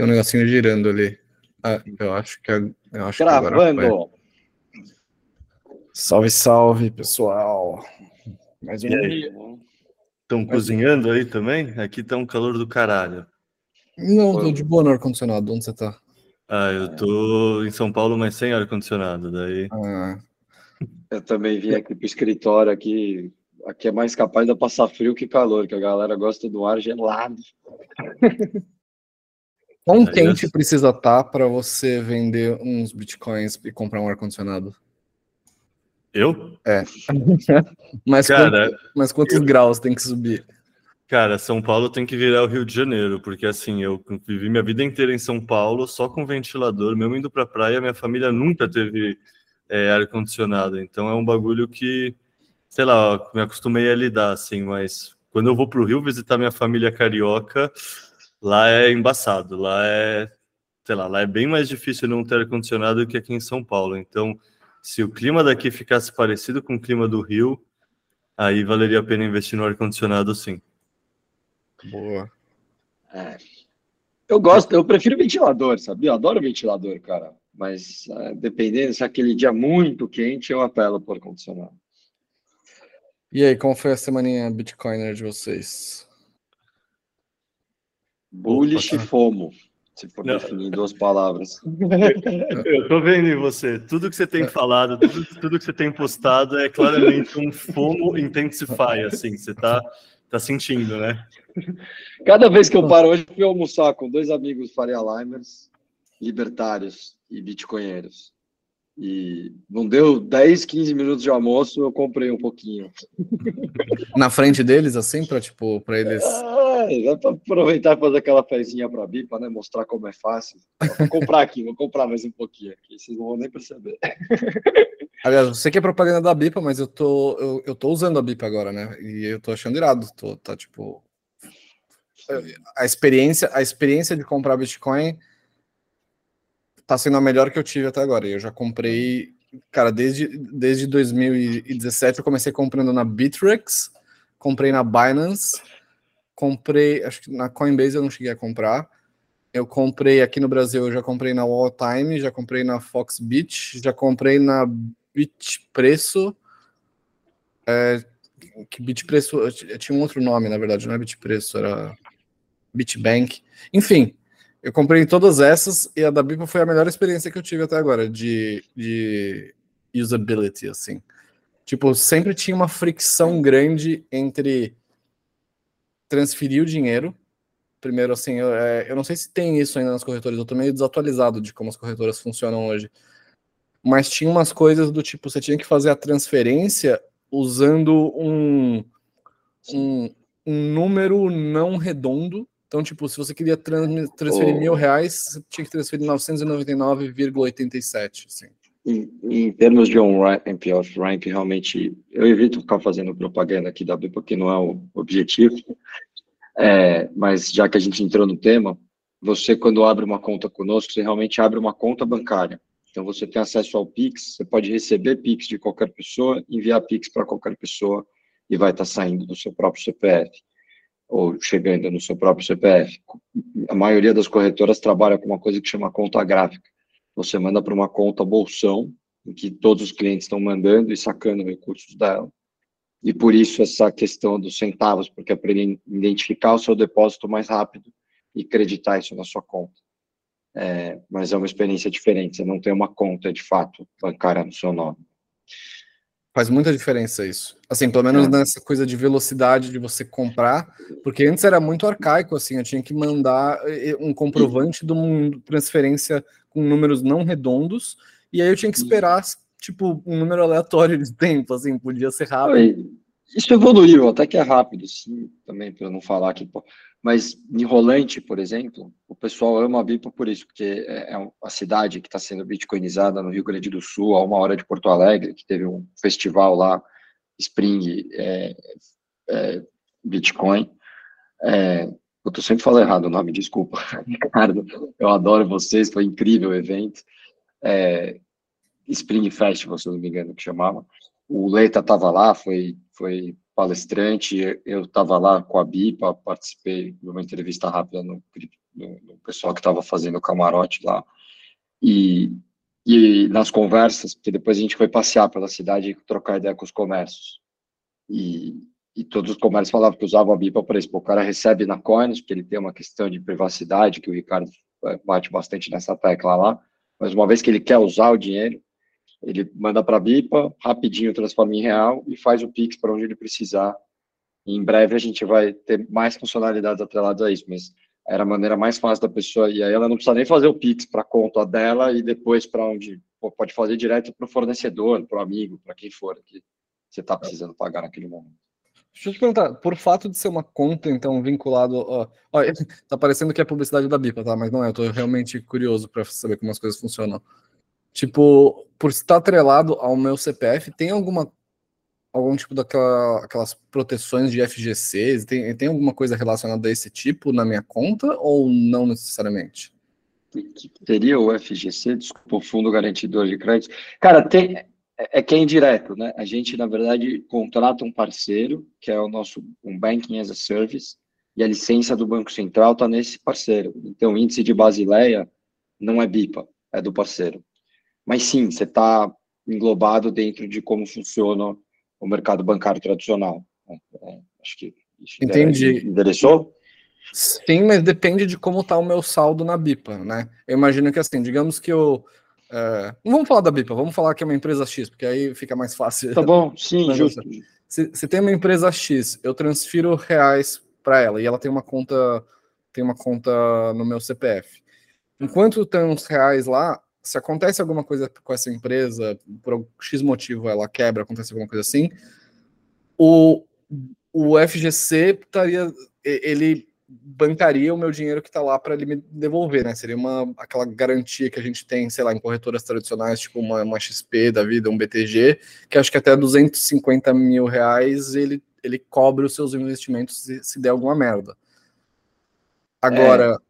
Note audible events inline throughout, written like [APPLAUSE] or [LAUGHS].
Tem um negocinho girando ali. Ah, eu acho que, eu acho Gravando. salve, salve, pessoal. Mais um dia. Estão cozinhando aí também? Aqui tá um calor do caralho. Não, tô de boa no ar-condicionado. Onde você tá? Ah, eu tô em São Paulo, mas sem ar-condicionado. Daí. Ah. Eu também vim aqui pro escritório aqui. Aqui é mais capaz de passar frio que calor, que a galera gosta do ar gelado. [LAUGHS] Quão quente precisa estar tá para você vender uns bitcoins e comprar um ar-condicionado? Eu? É. [LAUGHS] mas, Cara, quanto, mas quantos eu... graus tem que subir? Cara, São Paulo tem que virar o Rio de Janeiro, porque assim, eu vivi minha vida inteira em São Paulo só com ventilador, mesmo indo pra praia, minha família nunca teve é, ar-condicionado, então é um bagulho que, sei lá, me acostumei a lidar, assim, mas quando eu vou pro Rio visitar minha família carioca, lá é embaçado, lá é, sei lá, lá é bem mais difícil não ter ar-condicionado do que aqui em São Paulo, então se o clima daqui ficasse parecido com o clima do Rio, aí valeria a pena investir no ar-condicionado sim. Boa. É. Eu gosto, eu prefiro ventilador, sabia? Eu adoro ventilador, cara. Mas é, dependendo se é aquele dia muito quente, eu apelo por ar-condicionado. E aí, como foi a semaninha Bitcoiner de vocês? Bullish e FOMO, se for Não. definir em duas palavras. [LAUGHS] Eu tô vendo em você. Tudo que você tem falado, tudo, tudo que você tem postado é claramente um FOMO Intensify, assim. Você tá Tá sentindo, né? Cada vez que eu paro hoje, fui almoçar com dois amigos Faria Limers, libertários e bitcoinheiros. E não deu 10, 15 minutos de almoço, eu comprei um pouquinho. Na frente deles, assim, para tipo, para eles. É, para aproveitar e fazer aquela fezinha para BIPA, né? Mostrar como é fácil. Vou comprar aqui, vou comprar mais um pouquinho aqui, vocês não vão nem perceber. Aliás, você que é propaganda da Bipa, mas eu tô, eu, eu tô usando a Bipa agora, né? E eu tô achando irado. Tô, tá tipo. A experiência, a experiência de comprar Bitcoin tá sendo a melhor que eu tive até agora. Eu já comprei, cara, desde, desde 2017 eu comecei comprando na Bittrex, comprei na Binance, comprei, acho que na Coinbase eu não cheguei a comprar. Eu comprei aqui no Brasil, eu já comprei na Walltime, já comprei na Foxbit, já comprei na Bitpreço. É, que Bitpreço tinha um outro nome, na verdade, não é Bitpreço, era Bitbank. Enfim, eu comprei todas essas e a da Bipa foi a melhor experiência que eu tive até agora de, de usability, assim. Tipo, sempre tinha uma fricção grande entre transferir o dinheiro. Primeiro, assim, eu, é, eu não sei se tem isso ainda nas corretoras, eu tô meio desatualizado de como as corretoras funcionam hoje mas tinha umas coisas do tipo, você tinha que fazer a transferência usando um, um, um número não redondo. Então, tipo, se você queria trans, transferir oh. mil reais, você tinha que transferir 999,87. Assim. Em, em, termos de on-ramp e off-ramp, realmente, eu evito ficar fazendo propaganda aqui da B, porque não é o objetivo. É, mas já que a gente entrou no tema, você, quando abre uma conta conosco, você realmente abre uma conta bancária. Então, você tem acesso ao Pix, você pode receber Pix de qualquer pessoa, enviar Pix para qualquer pessoa e vai estar tá saindo do seu próprio CPF ou chegando no seu próprio CPF. A maioria das corretoras trabalha com uma coisa que chama conta gráfica. Você manda para uma conta bolsão, em que todos os clientes estão mandando e sacando recursos dela. E por isso essa questão dos centavos, porque é para ele identificar o seu depósito mais rápido e acreditar isso na sua conta. É, mas é uma experiência diferente, você não tem uma conta de fato bancária no seu nome. Faz muita diferença isso. Assim, pelo menos é. nessa coisa de velocidade de você comprar, porque antes era muito arcaico, assim, eu tinha que mandar eh, um comprovante de uma transferência com números não redondos, e aí eu tinha que esperar, tipo, um número aleatório de tempo, assim, podia ser rápido. Isso evoluiu, até que é rápido, sim, também, para não falar que. Mas em Rolante, por exemplo, o pessoal ama a Bipa por isso, porque é, é uma cidade que está sendo bitcoinizada no Rio Grande do Sul, a uma hora de Porto Alegre, que teve um festival lá, Spring é, é, Bitcoin. É, eu tô sempre falando errado o nome, desculpa, [LAUGHS] Ricardo. Eu adoro vocês, foi incrível o evento. É, Spring Festival, se eu não me engano, que chamava. O Leita estava lá, foi, foi palestrante, eu estava lá com a BIPA, participei de uma entrevista rápida no, no, no pessoal que estava fazendo o camarote lá, e, e nas conversas, porque depois a gente foi passear pela cidade e trocar ideia com os comércios, e, e todos os comércios falavam que usavam a BIPA para isso, o cara recebe na Coins, porque ele tem uma questão de privacidade, que o Ricardo eh, bate bastante nessa tecla lá, mas uma vez que ele quer usar o dinheiro, ele manda para a BIPA, rapidinho transforma em real e faz o Pix para onde ele precisar. E em breve a gente vai ter mais funcionalidades atreladas a isso, mas era a maneira mais fácil da pessoa, e aí ela não precisa nem fazer o Pix para a conta dela e depois para onde pode fazer direto para o fornecedor, para o amigo, para quem for que você está precisando pagar naquele momento. Deixa eu te perguntar, por fato de ser uma conta, então, vinculado. Ó, ó, [LAUGHS] tá parecendo que é publicidade da BIPA, tá? Mas não é, eu tô realmente curioso para saber como as coisas funcionam. Tipo, por estar atrelado ao meu CPF, tem alguma algum tipo daquela aquelas proteções de FGCs? Tem, tem alguma coisa relacionada a esse tipo na minha conta ou não necessariamente? Teria o FGC, desculpa, o Fundo Garantidor de Crédito. Cara, tem, é, é que é indireto, né? A gente, na verdade, contrata um parceiro, que é o nosso um Banking as a Service, e a licença do Banco Central está nesse parceiro. Então, o índice de Basileia não é BIPA, é do parceiro. Mas sim, você está englobado dentro de como funciona o mercado bancário tradicional. É, é acho que Entendi. Endereçou? Sim, mas depende de como está o meu saldo na BIPA, né? Eu imagino que assim, digamos que eu. É, não vamos falar da BIPA, vamos falar que é uma empresa X, porque aí fica mais fácil. Tá bom, sim, justo. Se, se tem uma empresa X, eu transfiro reais para ela e ela tem uma conta tem uma conta no meu CPF. Enquanto tem uns reais lá, se acontece alguma coisa com essa empresa, por X motivo ela quebra, acontece alguma coisa assim, o, o FGC estaria, ele bancaria o meu dinheiro que está lá para ele me devolver, né? Seria uma aquela garantia que a gente tem, sei lá, em corretoras tradicionais, tipo uma, uma XP da vida, um BTG, que acho que até 250 mil reais ele, ele cobre os seus investimentos se, se der alguma merda. Agora, é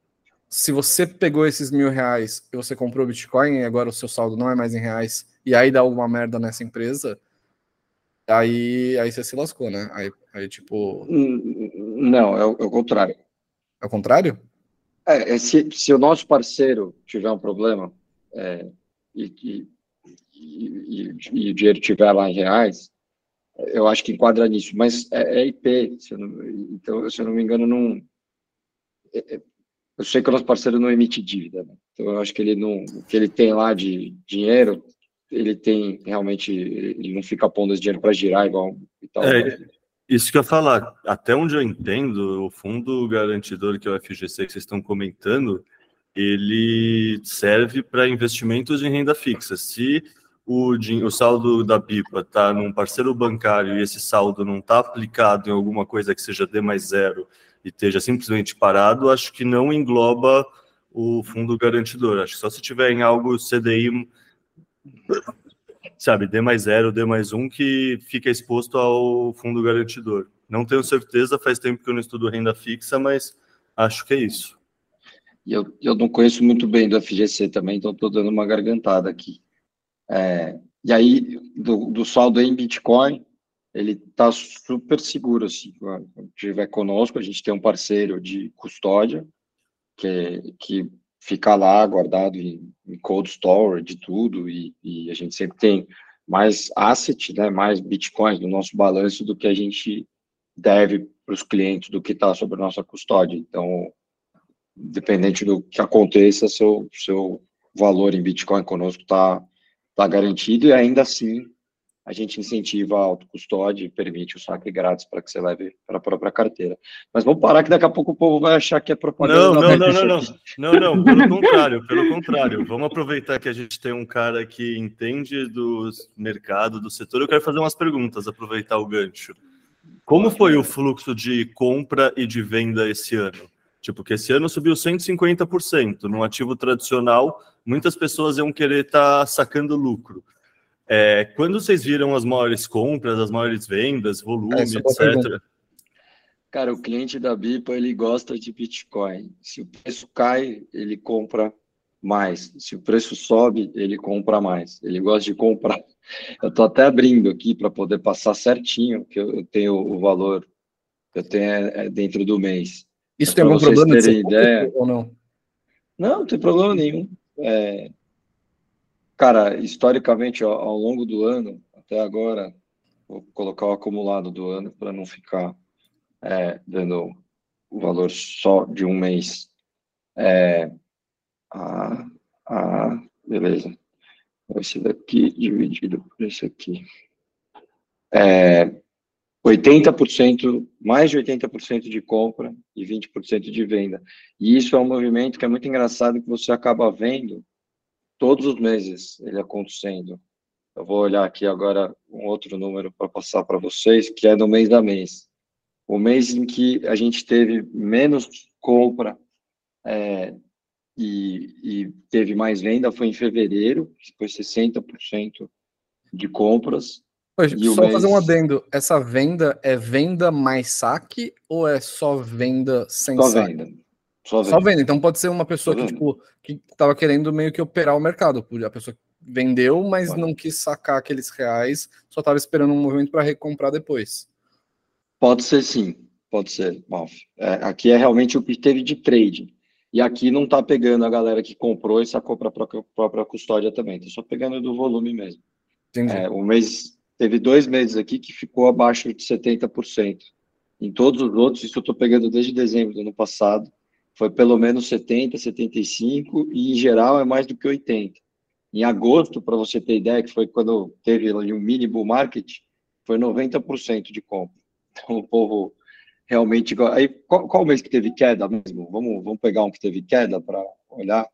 se você pegou esses mil reais e você comprou Bitcoin e agora o seu saldo não é mais em reais e aí dá alguma merda nessa empresa, aí, aí você se lascou, né? Aí, aí tipo. Não, é o, é o contrário. É o contrário? É, é se, se o nosso parceiro tiver um problema é, e, e, e, e, o dinheiro estiver lá em reais, eu acho que enquadra nisso, mas é, é IP, se não, então, se eu não me engano, não. Eu sei que o nosso parceiro não emite dívida, né? então eu acho que ele não, o que ele tem lá de dinheiro, ele tem realmente, ele não fica pondo esse dinheiro para girar igual e tal. É, isso que eu falar, até onde eu entendo, o fundo garantidor que é o FGC que vocês estão comentando, ele serve para investimentos em renda fixa. Se o, o saldo da BIPA está num parceiro bancário e esse saldo não está aplicado em alguma coisa que seja D mais zero e esteja simplesmente parado, acho que não engloba o fundo garantidor. Acho que só se tiver em algo CDI, sabe, D mais zero, D mais um, que fica exposto ao fundo garantidor. Não tenho certeza, faz tempo que eu não estudo renda fixa, mas acho que é isso. Eu, eu não conheço muito bem do FGC também, então estou dando uma gargantada aqui. É, e aí, do, do saldo em Bitcoin, ele está super seguro, assim, quando estiver conosco, a gente tem um parceiro de custódia, que, que fica lá guardado em, em cold storage, tudo, e, e, a gente sempre tem mais asset, né, mais bitcoins no nosso balanço do que a gente deve para os clientes, do que está sobre a nossa custódia. Então, dependente do que aconteça, seu, seu valor em bitcoin conosco está tá garantido, e ainda assim a gente incentiva a autocustódia e permite o saque grátis para que você leve para a própria carteira. Mas vamos parar que daqui a pouco o povo vai achar que é propaganda. Não, não, não, não, não, não, não, pelo contrário, pelo contrário. Vamos aproveitar que a gente tem um cara que entende do mercado, do setor. Eu quero fazer umas perguntas, aproveitar o gancho. Como foi o fluxo de compra e de venda esse ano? Tipo, que esse ano subiu 150%. No ativo tradicional, muitas pessoas iam querer estar tá sacando lucro. É, quando vocês viram as maiores compras, as maiores vendas, volume, é, etc. Cara, o cliente da Bipa ele gosta de Bitcoin. Se o preço cai, ele compra mais. Se o preço sobe, ele compra mais. Ele gosta de comprar. Eu estou até abrindo aqui para poder passar certinho, que eu tenho o valor que eu tenho é, é dentro do mês. Isso tem algum problema de ideia ou não? Não, não tem problema nenhum. É, cara, historicamente, ao, longo do ano, até agora, vou colocar o acumulado do ano para não ficar é, dando o valor só de um mês. É, beleza. Esse daqui dividido por esse aqui. É, 80%, mais de 80% de compra e 20% de venda. E isso é um movimento que é muito engraçado que você acaba vendo todos os meses ele acontecendo. Eu vou olhar aqui agora um outro número para passar para vocês, que é no mês da mês. O mês em que a gente teve menos compra é, e, e, teve mais venda foi em fevereiro, que foi 60% de compras. só mês... fazer um adendo, essa venda é venda mais saque ou é só venda sem só saque? Venda. Só venda. Só venda. Então pode ser uma pessoa que, tipo, que tava querendo meio que operar o mercado. A pessoa vendeu, mas pode. não quis sacar aqueles reais, só estava esperando um movimento para recomprar depois. Pode ser sim, pode ser, Malf. É, aqui é realmente o que teve de trade. E aqui não está pegando a galera que comprou e sacou para a própria custódia também. Está só pegando do volume mesmo. É, o mês teve dois meses aqui que ficou abaixo de 70%. Em todos os outros, isso eu estou pegando desde dezembro do ano passado, foi pelo menos 70, 75 e em geral é mais do que 80. Em agosto, para você ter ideia, que foi quando teve ali um mini bull market, foi 90% de compra. Então o povo realmente. Aí, qual, qual mês que teve queda mesmo? Vamos, vamos pegar um que teve queda para olhar.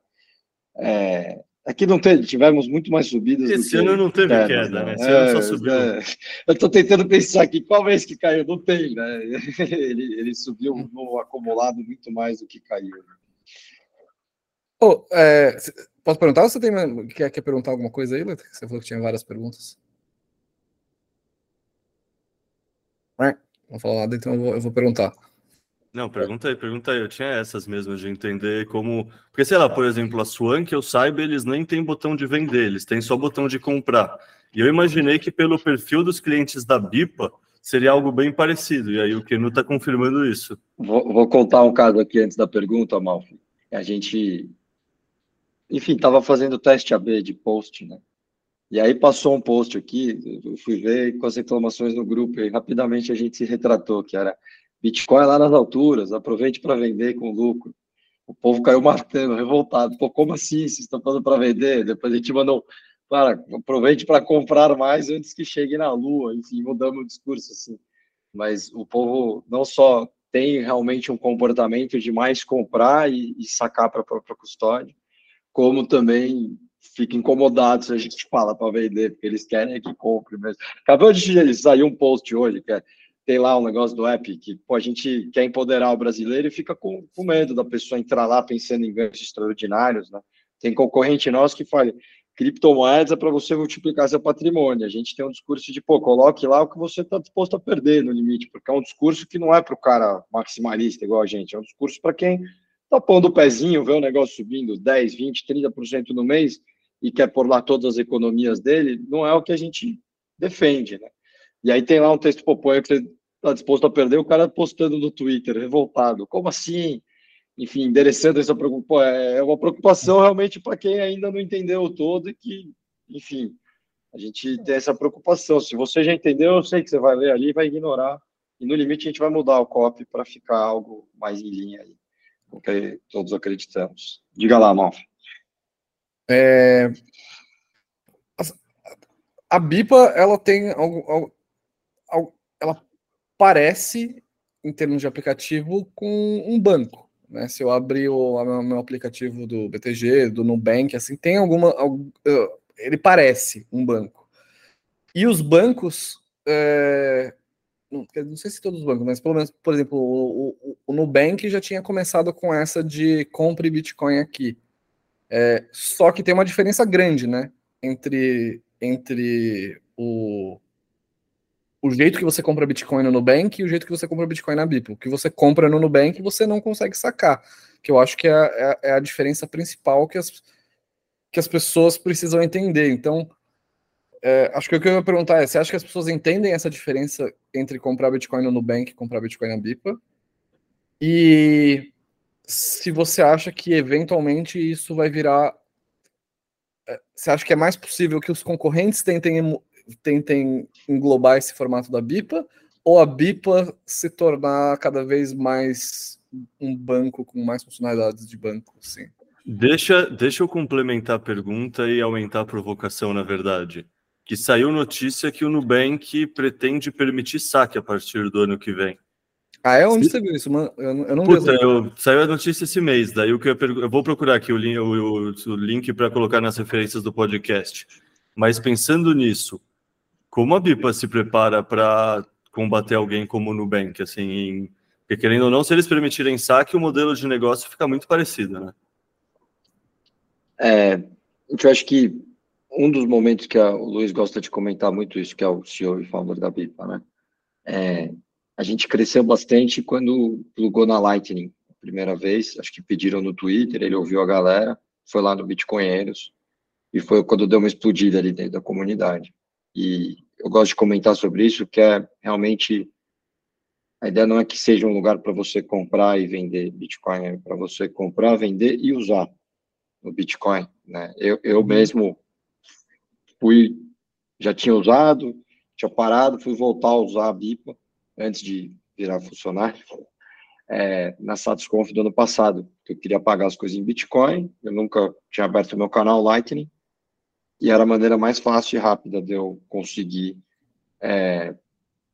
É, aqui não teve, tivemos muito mais subidas. Esse ano não teve queda, queda né? Esse é, ano só subiu. É, eu estou tentando pensar aqui qual mês que caiu, não tem, né? [LAUGHS] Ele, ele subiu no acumulado muito mais do que caiu. Oh, é, posso perguntar ou você tem, quer, quer perguntar alguma coisa aí, Letra? Você falou que tinha várias perguntas. Não falou nada, então eu vou, eu vou perguntar. Não, pergunta aí, pergunta aí. Eu tinha essas mesmo de entender como. Porque, sei lá, por exemplo, a Swan, que eu saiba, eles nem têm botão de vender, eles têm só botão de comprar. E eu imaginei que pelo perfil dos clientes da BIPA seria algo bem parecido. E aí o Kenu está confirmando isso. Vou, vou, contar um caso aqui antes da pergunta, Malfi. A gente, enfim, estava fazendo teste AB de post, né? E aí passou um post aqui, eu fui ver com as reclamações no grupo, e rapidamente a gente se retratou, que era Bitcoin lá nas alturas, aproveite para vender com lucro. O povo caiu matando, revoltado. Pô, como assim? Vocês estão falando para vender? Depois a gente mandou, para, aproveite para comprar mais antes que chegue na lua. Enfim, mudamos o discurso assim. Mas o povo não só tem realmente um comportamento de mais comprar e, e sacar para a própria custódia, como também fica incomodado se a gente fala para vender, porque eles querem que compre mesmo. Acabou de sair um post hoje, que é, tem lá um negócio do app, que pô, a gente quer empoderar o brasileiro e fica com, com medo da pessoa entrar lá pensando em ganhos extraordinários, né? Tem concorrente nosso que fala, criptomoedas é para você multiplicar seu patrimônio. A gente tem um discurso de, pô, coloque lá o que você está disposto a perder no limite, porque é um discurso que não é para o cara maximalista igual a gente, é um discurso para quem está pondo o pezinho, vê o negócio subindo 10, 20, 30% no mês, e quer pôr lá todas as economias dele, não é o que a gente defende, né? E aí tem lá um texto que você está disposto a perder, o cara postando no Twitter, revoltado. Como assim? Enfim, endereçando essa preocupação. É uma preocupação realmente para quem ainda não entendeu todo e que, enfim, a gente tem essa preocupação. Se você já entendeu, eu sei que você vai ler ali vai ignorar. E no limite a gente vai mudar o copy para ficar algo mais em linha aí, com o que todos acreditamos. Diga lá, Malf. É... A BIPA, ela tem algo, ela parece, em termos de aplicativo, com um banco. Né? Se eu abrir o meu aplicativo do BTG, do Nubank, assim, tem alguma. Ele parece um banco. E os bancos. É, não, não, sei se todos os bancos, mas pelo menos, por exemplo, o, o, o Nubank já tinha começado com essa de compre Bitcoin aqui. É, só que tem uma diferença grande, né? Entre, entre o, o jeito que você compra Bitcoin no Nubank e o jeito que você compra Bitcoin na BIP. O que você compra no Nubank você não consegue sacar. Que eu acho que é, é, é a diferença principal que as, que as pessoas precisam entender. Então, é, acho que o que eu ia perguntar é: você acha que as pessoas entendem essa diferença entre comprar Bitcoin no Nubank e comprar Bitcoin na BIPA? E se você acha que eventualmente isso vai virar. É, você acha que é mais possível que os concorrentes tentem, tentem englobar esse formato da BIPA? Ou a BIPA se tornar cada vez mais um banco com mais funcionalidades de banco? Sim. Deixa, deixa eu complementar a pergunta e aumentar a provocação, na verdade. Que saiu notícia que o Nubank pretende permitir saque a partir do ano que vem. Ah, é? Onde você viu isso? Mano? Eu, eu não Puta, eu, saiu a notícia esse mês, daí o que eu, eu vou procurar aqui o, link, o, o link para colocar nas referências do podcast. Mas pensando nisso, como a BIPA se prepara para combater alguém como o Nubank? Assim, em, porque querendo ou não, se eles permitirem saque, o modelo de negócio fica muito parecido, né? É, eu acho que um dos momentos que a, o Luiz gosta de comentar muito isso, que é o CEO e founder da BIPA, né? É, a gente cresceu bastante quando plugou na Lightning, a primeira vez, acho que pediram no Twitter, ele ouviu a galera, foi lá no Bitcoinheiros, e foi quando deu uma explodida ali dentro da comunidade. E eu gosto de comentar sobre isso, que é realmente a ideia não é que seja um lugar para você comprar e vender Bitcoin, é para você comprar, vender e usar no Bitcoin, né? Eu, eu uhum. mesmo fui, já tinha usado, tinha parado, fui voltar a usar a BIPA antes de virar funcionário, é, na SatisConf do ano passado, que eu queria pagar as coisas em Bitcoin, eu nunca tinha aberto meu canal Lightning, e era a maneira mais fácil e rápida de eu conseguir é,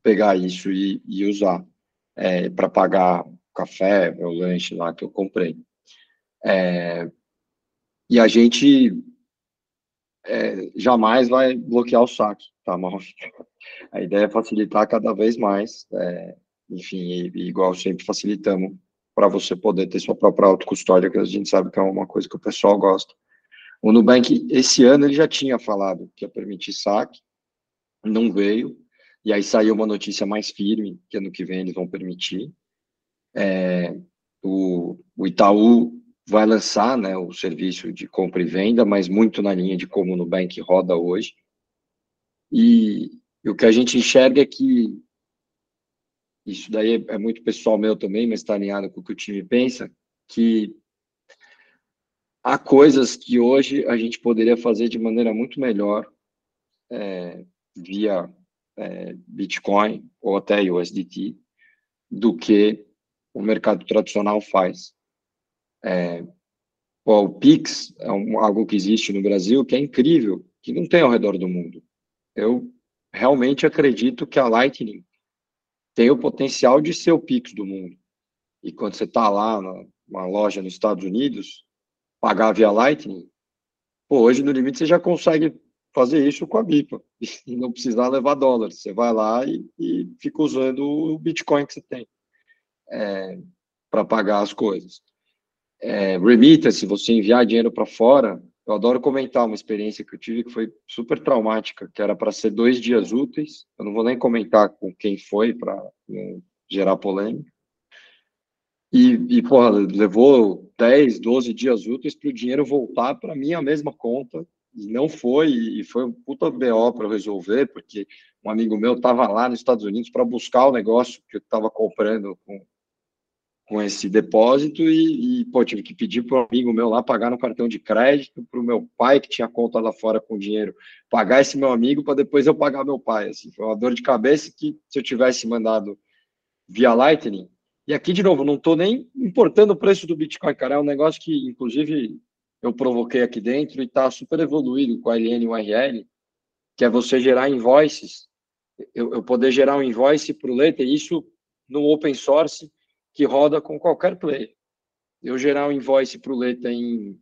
pegar isso e, e usar é, para pagar o café, meu lanche lá que eu comprei. É, e a gente é, jamais vai bloquear o saque, tá, mal? A ideia é facilitar cada vez mais, é, enfim, e igual sempre facilitamos para você poder ter sua própria autocustódia, que a gente sabe que é uma coisa que o pessoal gosta. O Nubank, esse ano, ele já tinha falado que ia permitir saque, não veio, e aí saiu uma notícia mais firme, que ano que vem eles vão permitir. É, o, o Itaú vai lançar né, o serviço de compra e venda, mas muito na linha de como o Nubank roda hoje. E, e o que a gente enxerga é que isso daí é, é muito pessoal meu também, mas está alinhado com o que o time pensa, que há coisas que hoje a gente poderia fazer de maneira muito melhor é, via é, Bitcoin ou até USDT do que o mercado tradicional faz. É, o Pix é um, algo que existe no Brasil que é incrível, que não tem ao redor do mundo. Eu realmente acredito que a Lightning tem o potencial de ser o Pix do mundo. E quando você está lá numa loja nos Estados Unidos, pagar via Lightning, pô, hoje no limite você já consegue fazer isso com a BIPA [LAUGHS] e não precisar levar dólares. Você vai lá e, e fica usando o Bitcoin que você tem é, para pagar as coisas é, se você enviar dinheiro para fora, eu adoro comentar uma experiência que eu tive que foi super traumática, que era para ser dois dias úteis. Eu não vou nem comentar com quem foi para gerar polêmica. E, e, porra, levou 10, 12 dias úteis para o dinheiro voltar para minha mesma conta. E não foi, e foi um puta BO para resolver, porque um amigo meu estava lá nos Estados Unidos para buscar o negócio que eu estava comprando com, com esse depósito e, e pô, tive que pedir para um amigo meu lá pagar no cartão de crédito, para o meu pai, que tinha conta lá fora com dinheiro, pagar esse meu amigo para depois eu pagar meu pai. Assim, foi uma dor de cabeça que se eu tivesse mandado via Lightning. E aqui, de novo, não estou nem importando o preço do Bitcoin, cara. É um negócio que, inclusive, eu provoquei aqui dentro e está super evoluído com a LN que é você gerar invoices. Eu, eu poder gerar um invoice para o Ledger, isso no open source que roda com qualquer player. Eu gerar um invoice para o Leta em,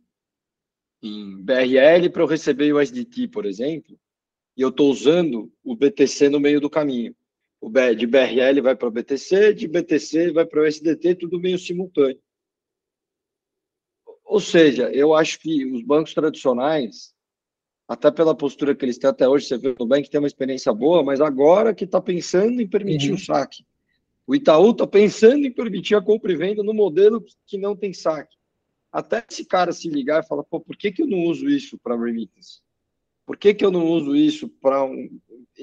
em BRL para eu receber o SDT, por exemplo, e eu estou usando o BTC no meio do caminho. O de BRL vai para o BTC, de BTC vai para o SDT, tudo meio simultâneo. Ou seja, eu acho que os bancos tradicionais, até pela postura que eles têm até hoje, você vê no Nubank tem uma experiência boa, mas agora que está pensando em permitir uhum. o saque. O Itaú está pensando em permitir a compra e venda no modelo que não tem saque. Até esse cara se ligar e falar, pô, por que, que eu não uso isso para remittance? Por que, que eu não uso isso para um...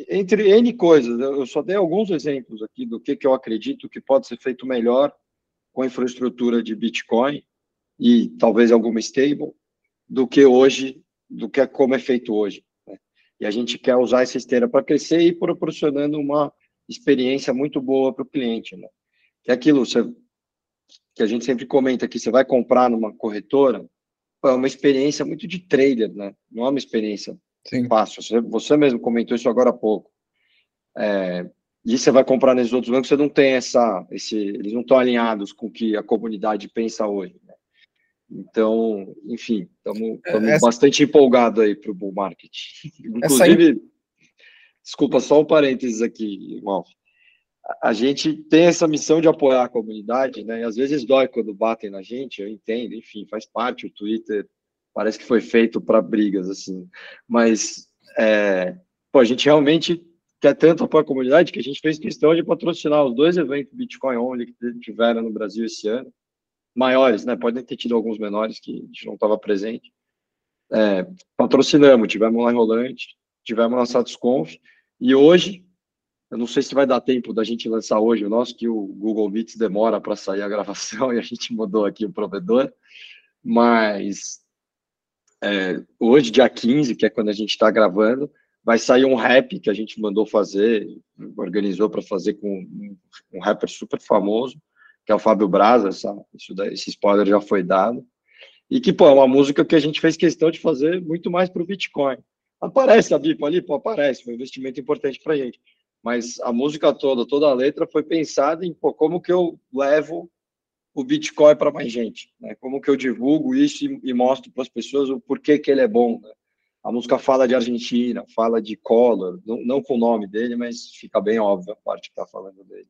entre N coisas? Eu só dei alguns exemplos aqui do que, que eu acredito que pode ser feito melhor com a infraestrutura de Bitcoin e talvez alguma stable do que hoje, do que é como é feito hoje. Né? E a gente quer usar essa esteira para crescer e proporcionando uma experiência muito boa para o cliente. Né? Que é aquilo você, que a gente sempre comenta que você vai comprar numa corretora, é uma experiência muito de trader, né? não é uma experiência Sim. fácil. Você, você mesmo comentou isso agora há pouco. É, e você vai comprar nesses outros bancos, você não tem essa, esse, eles não estão alinhados com o que a comunidade pensa hoje. Né? Então, enfim, estamos é, essa... bastante empolgados aí para o bull market. [LAUGHS] Inclusive, aí... desculpa, só um parênteses aqui, Malf. A gente tem essa missão de apoiar a comunidade, né? E às vezes dói quando batem na gente, eu entendo, enfim, faz parte. O Twitter parece que foi feito para brigas, assim. Mas, é, pô, a gente realmente quer tanto apoiar a comunidade que a gente fez questão de patrocinar os dois eventos Bitcoin Only que tiveram no Brasil esse ano maiores, né? Podem ter tido alguns menores que a gente não estava presente. É, patrocinamos, tivemos lá em Rolante, tivemos na SatisConf, e hoje, eu não sei se vai dar tempo da gente lançar hoje o nosso, que o Google Meets demora para sair a gravação [LAUGHS] e a gente mudou aqui o provedor, mas é, hoje, dia 15, que é quando a gente está gravando, vai sair um rap que a gente mandou fazer, organizou para fazer com um rapper super famoso, que é o Fábio Braza, essa, daí, esse spoiler já foi dado, e que, pô, é uma música que a gente fez questão de fazer muito mais para o Bitcoin. Aparece a Bipo ali? Pô, aparece, foi um investimento importante para a gente. Mas a música toda, toda a letra foi pensada em pô, como que eu levo o Bitcoin para mais gente, né? Como que eu divulgo isso e, e mostro para as pessoas o porquê que ele é bom, né? A música fala de Argentina, fala de Collor, não, não com o nome dele, mas fica bem óbvio a parte que está falando dele.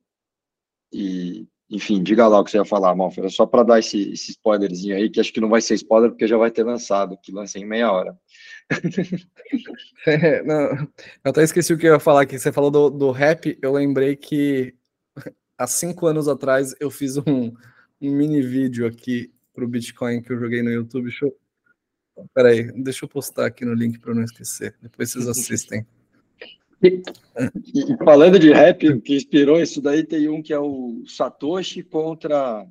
E, enfim, diga lá o que você ia falar, Malfer. Só para dar esse, esse spoilerzinho aí, que acho que não vai ser spoiler, porque já vai ter lançado, que lança em meia hora. [LAUGHS] É, não, eu até esqueci o que eu ia falar aqui. Você falou do, do rap, eu lembrei que há cinco anos atrás eu fiz um, um mini vídeo aqui para o Bitcoin que eu joguei no YouTube. Deixa eu... Peraí, deixa eu postar aqui no link para não esquecer. Depois vocês assistem. E, e, falando de rap, que inspirou isso daí, tem um que é o Satoshi contra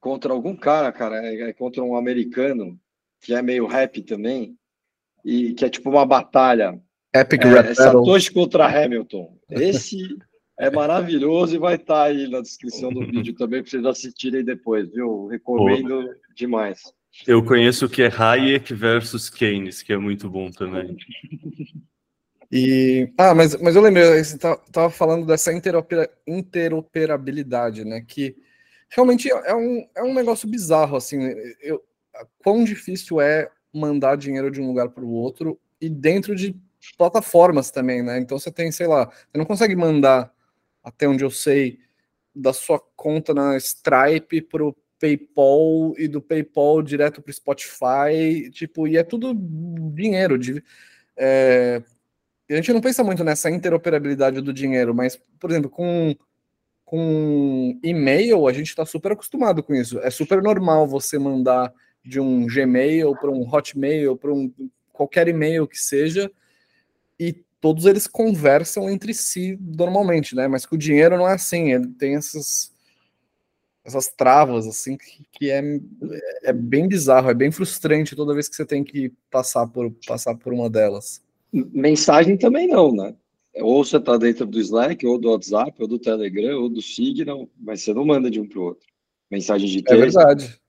contra algum cara, cara, é, é contra um americano que é meio rap também e que é tipo uma batalha. Epic é, Rap Satoshi contra Hamilton. Esse é maravilhoso e vai estar aí na descrição do vídeo também para vocês assistirem depois, viu? Recomendo demais. Eu conheço o que é Hayek versus Keynes, que é muito bom também. E, ah, mas, mas eu lembrei, você estava tá, falando dessa interopera, interoperabilidade, né? Que realmente é um, é um negócio bizarro, assim. Eu, quão difícil é mandar dinheiro de um lugar para o outro e dentro de plataformas também, né? Então você tem, sei lá, você não consegue mandar, até onde eu sei, da sua conta na Stripe para o PayPal e do PayPal direto para o Spotify, tipo, e é tudo dinheiro. De, é, a gente não pensa muito nessa interoperabilidade do dinheiro, mas, por exemplo, com, com e-mail, a gente está super acostumado com isso. É super normal você mandar de um Gmail para um Hotmail, para um qualquer e-mail que seja, e todos eles conversam entre si normalmente, né? Mas com o dinheiro não é assim, ele tem essas essas travas assim que, que é, é bem bizarro, é bem frustrante toda vez que você tem que passar por passar por uma delas. Mensagem também não, né? Ou você está dentro do Slack, ou do WhatsApp, ou do Telegram, ou do Signal, mas você não manda de um para o outro. Mensagem de texto. É verdade.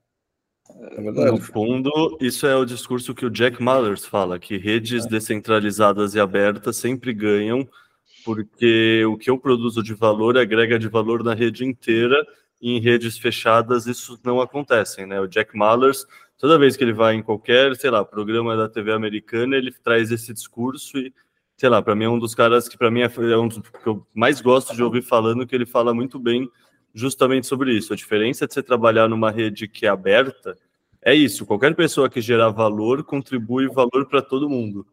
É. No fundo, isso é o discurso que o Jack Mallers fala, que redes é. descentralizadas e abertas sempre ganham, porque o que eu produzo de valor agrega de valor na rede inteira, e em redes fechadas isso não acontece, né? O Jack Mallers toda vez que ele vai em qualquer, sei lá, programa da TV americana, ele traz esse discurso e, sei lá, para mim é um dos caras que para mim é, é um dos que eu mais gosto de ouvir falando, que ele fala muito bem justamente sobre isso. A diferença de você trabalhar numa rede que é aberta é isso, qualquer pessoa que gerar valor contribui valor para todo mundo.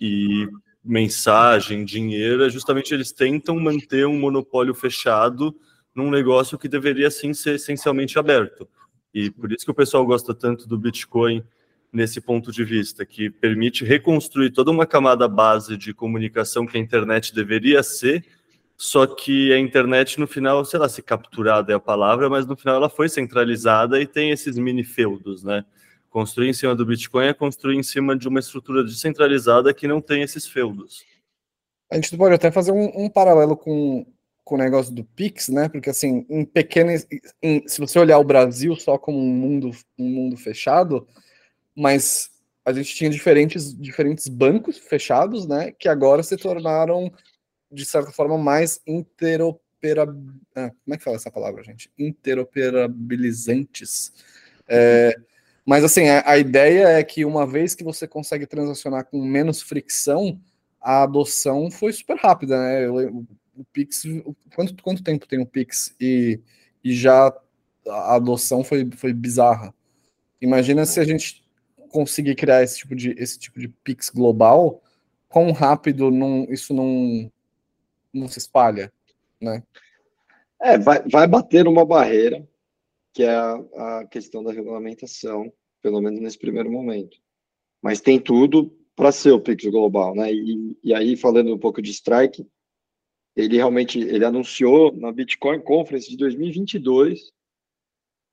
E mensagem, dinheiro, é justamente eles tentam manter um monopólio fechado num negócio que deveria sim ser essencialmente aberto. E por isso que o pessoal gosta tanto do Bitcoin nesse ponto de vista, que permite reconstruir toda uma camada base de comunicação que a internet deveria ser, só que a internet no final, sei lá se capturada é a palavra, mas no final ela foi centralizada e tem esses mini feudos, né? Construir em cima do Bitcoin é construir em cima de uma estrutura descentralizada que não tem esses feudos. A gente pode até fazer um, um paralelo com, com o negócio do Pix, né? Porque assim, em pequenas, em, se você olhar o Brasil só como um mundo, um mundo fechado, mas a gente tinha diferentes, diferentes bancos fechados, né? Que agora se tornaram de certa forma mais interoperabil... Ah, como é que fala essa palavra, gente? Interoperabilizantes. É, mas assim, a, a ideia é que uma vez que você consegue transacionar com menos fricção, a adoção foi super rápida, né? Eu, o Pix, quanto, quanto tempo tem o Pix e, e já a adoção foi, foi bizarra. Imagina se a gente conseguir criar esse tipo de, esse tipo de Pix global, quão rápido não, isso não, não se espalha, né? É, vai, vai bater uma barreira, que é a, a questão da regulamentação, pelo menos nesse primeiro momento. Mas tem tudo para ser o Pix global, né? E, e aí, falando um pouco de Strike, ele realmente ele anunciou na Bitcoin Conference de 2022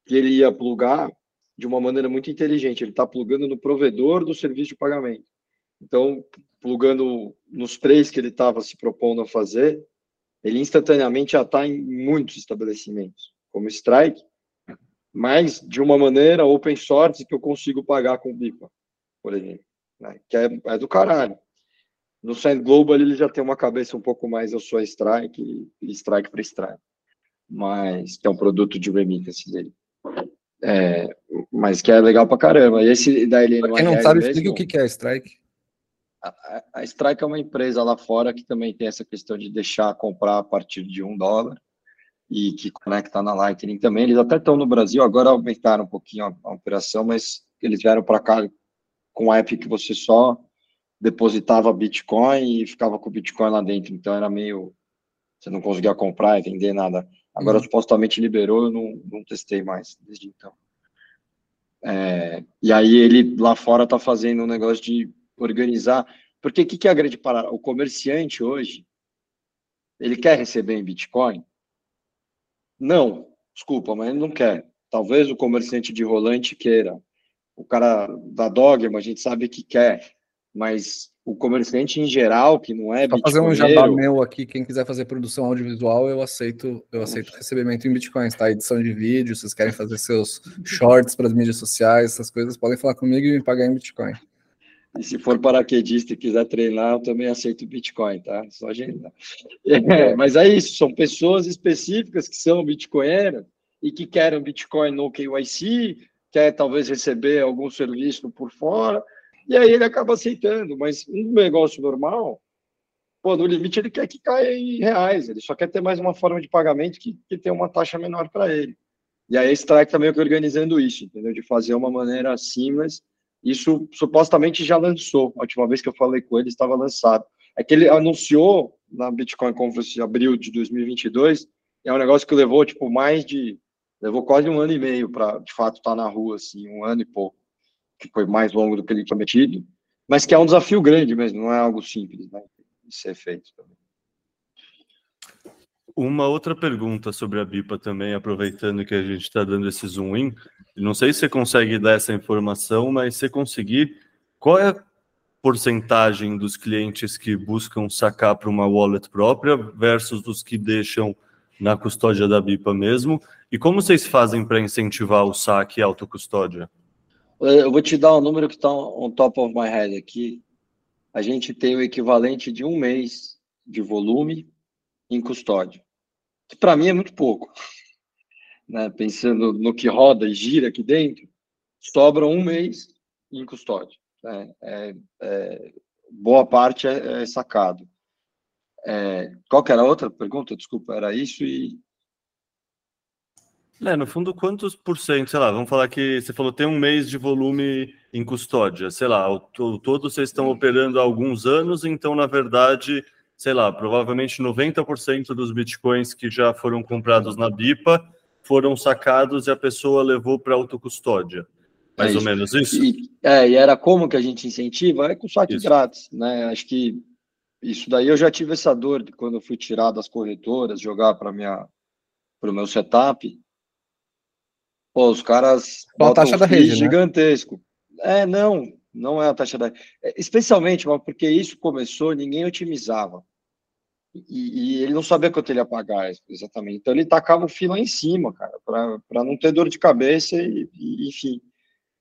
que ele ia plugar de uma maneira muito inteligente. Ele está plugando no provedor do serviço de pagamento. Então, plugando nos três que ele estava se propondo a fazer, ele instantaneamente já está em muitos estabelecimentos, como Strike, mas de uma maneira open source que eu consigo pagar com BIPA, por exemplo, né? que é, é, do caralho. No Sand Global ele já tem uma cabeça um pouco mais eu sou Strike e Strike para Strike, mas que é um produto de remittance dele. É, mas que é legal pra caramba. E esse da Helene Pra quem não sabe, explica o que é Strike. A, a Strike é uma empresa lá fora que também tem essa questão de deixar comprar a partir de um dólar e que conecta na Lightning também. Eles até estão no Brasil, agora aumentaram um pouquinho a, a operação, mas eles vieram para cá com um app que você só depositava Bitcoin e ficava com o Bitcoin lá dentro. Então era meio. Você não conseguia comprar e vender nada. Agora uhum. supostamente liberou, eu não, não testei mais desde então. É, e aí ele lá fora está fazendo um negócio de organizar. Porque o que, que é a grande parada? O comerciante hoje, ele quer receber em Bitcoin? Não, desculpa, mas ele não quer. Talvez o comerciante de rolante queira. O cara da Dogma, a gente sabe que quer. Mas o comerciante em geral, que não é Para fazer um jabá meu aqui, quem quiser fazer produção audiovisual, eu aceito, eu aceito recebimento em bitcoins, tá? Edição de vídeo, vocês querem fazer seus shorts para as mídias sociais, essas coisas, podem falar comigo e me pagar em bitcoin. E se for paraquedista e quiser treinar, eu também aceito Bitcoin, tá? Só agendar. É, mas é isso, são pessoas específicas que são bitcoinheiras e que querem Bitcoin no KYC, quer talvez receber algum serviço por fora, e aí ele acaba aceitando. Mas um negócio normal, pô, no limite ele quer que caia em reais, ele só quer ter mais uma forma de pagamento que, que tenha uma taxa menor para ele. E aí a Strike tá organizando isso, entendeu? De fazer uma maneira simples isso supostamente já lançou. A última vez que eu falei com ele, estava lançado. É que ele anunciou na Bitcoin Conference de abril de 2022. É um negócio que levou, tipo, mais de. Levou quase um ano e meio para, de fato, estar tá na rua, assim, um ano e pouco. Que foi mais longo do que ele prometido. Mas que é um desafio grande mesmo, não é algo simples, né? De ser feito também. Uma outra pergunta sobre a BIPA também, aproveitando que a gente está dando esse zoom in. Não sei se você consegue dar essa informação, mas se conseguir, qual é a porcentagem dos clientes que buscam sacar para uma wallet própria versus os que deixam na custódia da BIPA mesmo? E como vocês fazem para incentivar o saque e autocustódia? Eu vou te dar um número que está on top of my head aqui. A gente tem o equivalente de um mês de volume em custódia que para mim é muito pouco. Né? Pensando no que roda e gira aqui dentro, sobra um mês em custódia. Né? É, é, boa parte é, é sacado. É, qual que era a outra pergunta? Desculpa, era isso e. É, no fundo, quantos por cento, sei lá, vamos falar que você falou tem um mês de volume em custódia, sei lá, o, todo vocês estão operando há alguns anos, então, na verdade, sei lá, provavelmente 90% dos bitcoins que já foram comprados na BIPA foram sacados e a pessoa levou para autocustódia. Mais é ou menos isso? E, é, e era como que a gente incentiva? É com saque isso. grátis, né? Acho que isso daí eu já tive essa dor de quando eu fui tirar das corretoras, jogar para minha para o meu setup. Pô, os caras a taxa da rede, né? gigantesco. Né? É, não, não é a taxa da é, especialmente porque isso começou, ninguém otimizava. E, e, ele não sabia quanto ele ia pagar exatamente. Então ele tacava o fio lá em cima, cara, para não ter dor de cabeça e, e, enfim.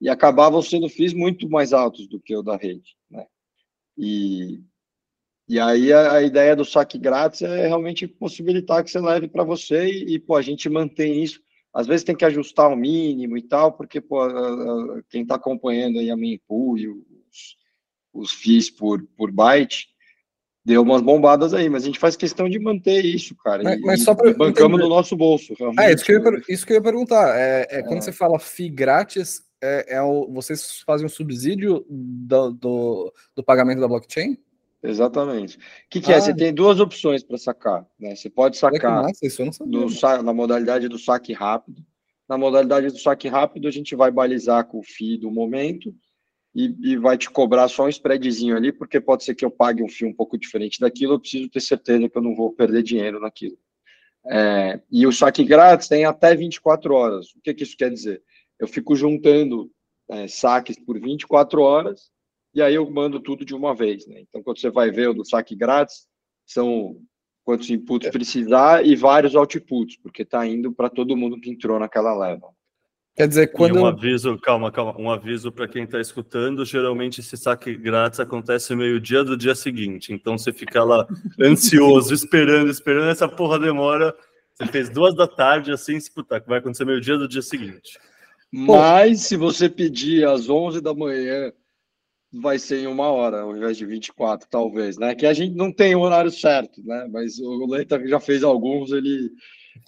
E acabavam sendo FIIs muito mais altos do que o da rede, né? E, e aí a, a, ideia do saque grátis é realmente possibilitar que você leve para você e, e, pô, a gente mantém isso. Às vezes tem que ajustar o mínimo e tal, porque pô, a, a, quem está acompanhando aí a Mempool e os, os FIIs por, por byte, deu umas bombadas aí, mas a gente faz questão de manter isso, cara. Mas, e, mas só para bancamos no nosso bolso. Realmente. É, isso que eu ia, isso que eu ia perguntar. É, é, é. quando você fala FII grátis, é, é o, vocês fazem um subsídio do, do, do pagamento da blockchain? Exatamente. O que, que é? ah, é? Você tem duas opções para sacar. Né? Você pode sacar massa, na modalidade do saque rápido. Na modalidade do saque rápido, a gente vai balizar com o FII do momento e, e, vai te cobrar só um spreadzinho ali, porque pode ser que eu pague um FII um pouco diferente daquilo, eu preciso ter certeza que eu não vou perder dinheiro naquilo. É, e o saque grátis tem até 24 horas. O que, que isso quer dizer? Eu fico juntando é, saques por 24 horas e aí eu mando tudo de uma vez, né? Então, quando você vai ver o do saque grátis, são quantos inputs precisar e vários outputs, porque está indo para todo mundo que entrou naquela leva. Quer dizer, quando. E um aviso, calma, calma. Um aviso para quem está escutando: geralmente esse saque grátis acontece meio-dia do dia seguinte. Então você fica lá [LAUGHS] ansioso, esperando, esperando. Essa porra demora. Você fez duas da tarde, assim, se putar, que vai acontecer meio-dia do dia seguinte. Mas se você pedir às 11 da manhã vai ser em uma hora, ao invés de 24, talvez, né? Que a gente não tem o horário certo, né? Mas o Leita já fez alguns, ele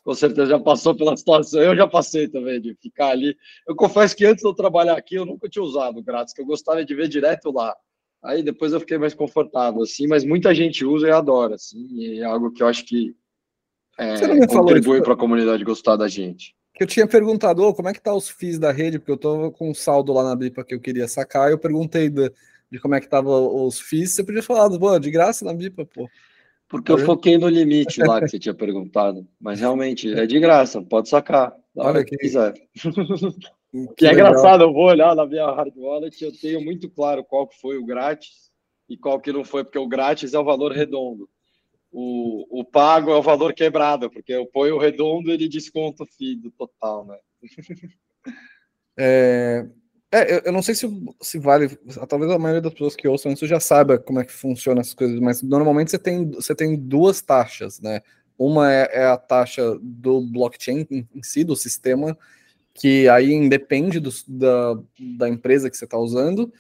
com certeza já passou pela situação. Eu já passei também de ficar ali. Eu confesso que antes de eu trabalhar aqui, eu nunca tinha usado grátis, que eu gostava de ver direto lá. Aí depois eu fiquei mais confortável, assim, mas muita gente usa e adora, assim, é algo que eu acho que é, contribui para a comunidade gostar da gente eu tinha perguntado, oh, como é que tá os FIIs da rede, porque eu tô com um saldo lá na BIPA que eu queria sacar, eu perguntei de, de como é que tava os FIIs, você podia falar, pô, de graça na BIPA, pô. Porque eu foquei no limite lá que [LAUGHS] você tinha perguntado, mas realmente é de graça, pode sacar, Olha que quiser. [LAUGHS] Que, que é legal. engraçado, eu vou olhar na minha hard wallet, eu tenho muito claro qual que foi o grátis e qual que não foi, porque o grátis é o valor redondo o, o pago é o valor quebrado, porque eu ponho o redondo e ele desconta o FII do total, né? [LAUGHS] É, é, eu não sei se, se vale, talvez a maioria das pessoas que ouçam isso já saiba como é que funciona essas coisas, mas normalmente você tem, você tem duas taxas, né? Uma é, é a taxa do blockchain em, em, si, do sistema, que aí independe do, da, da empresa que você está usando,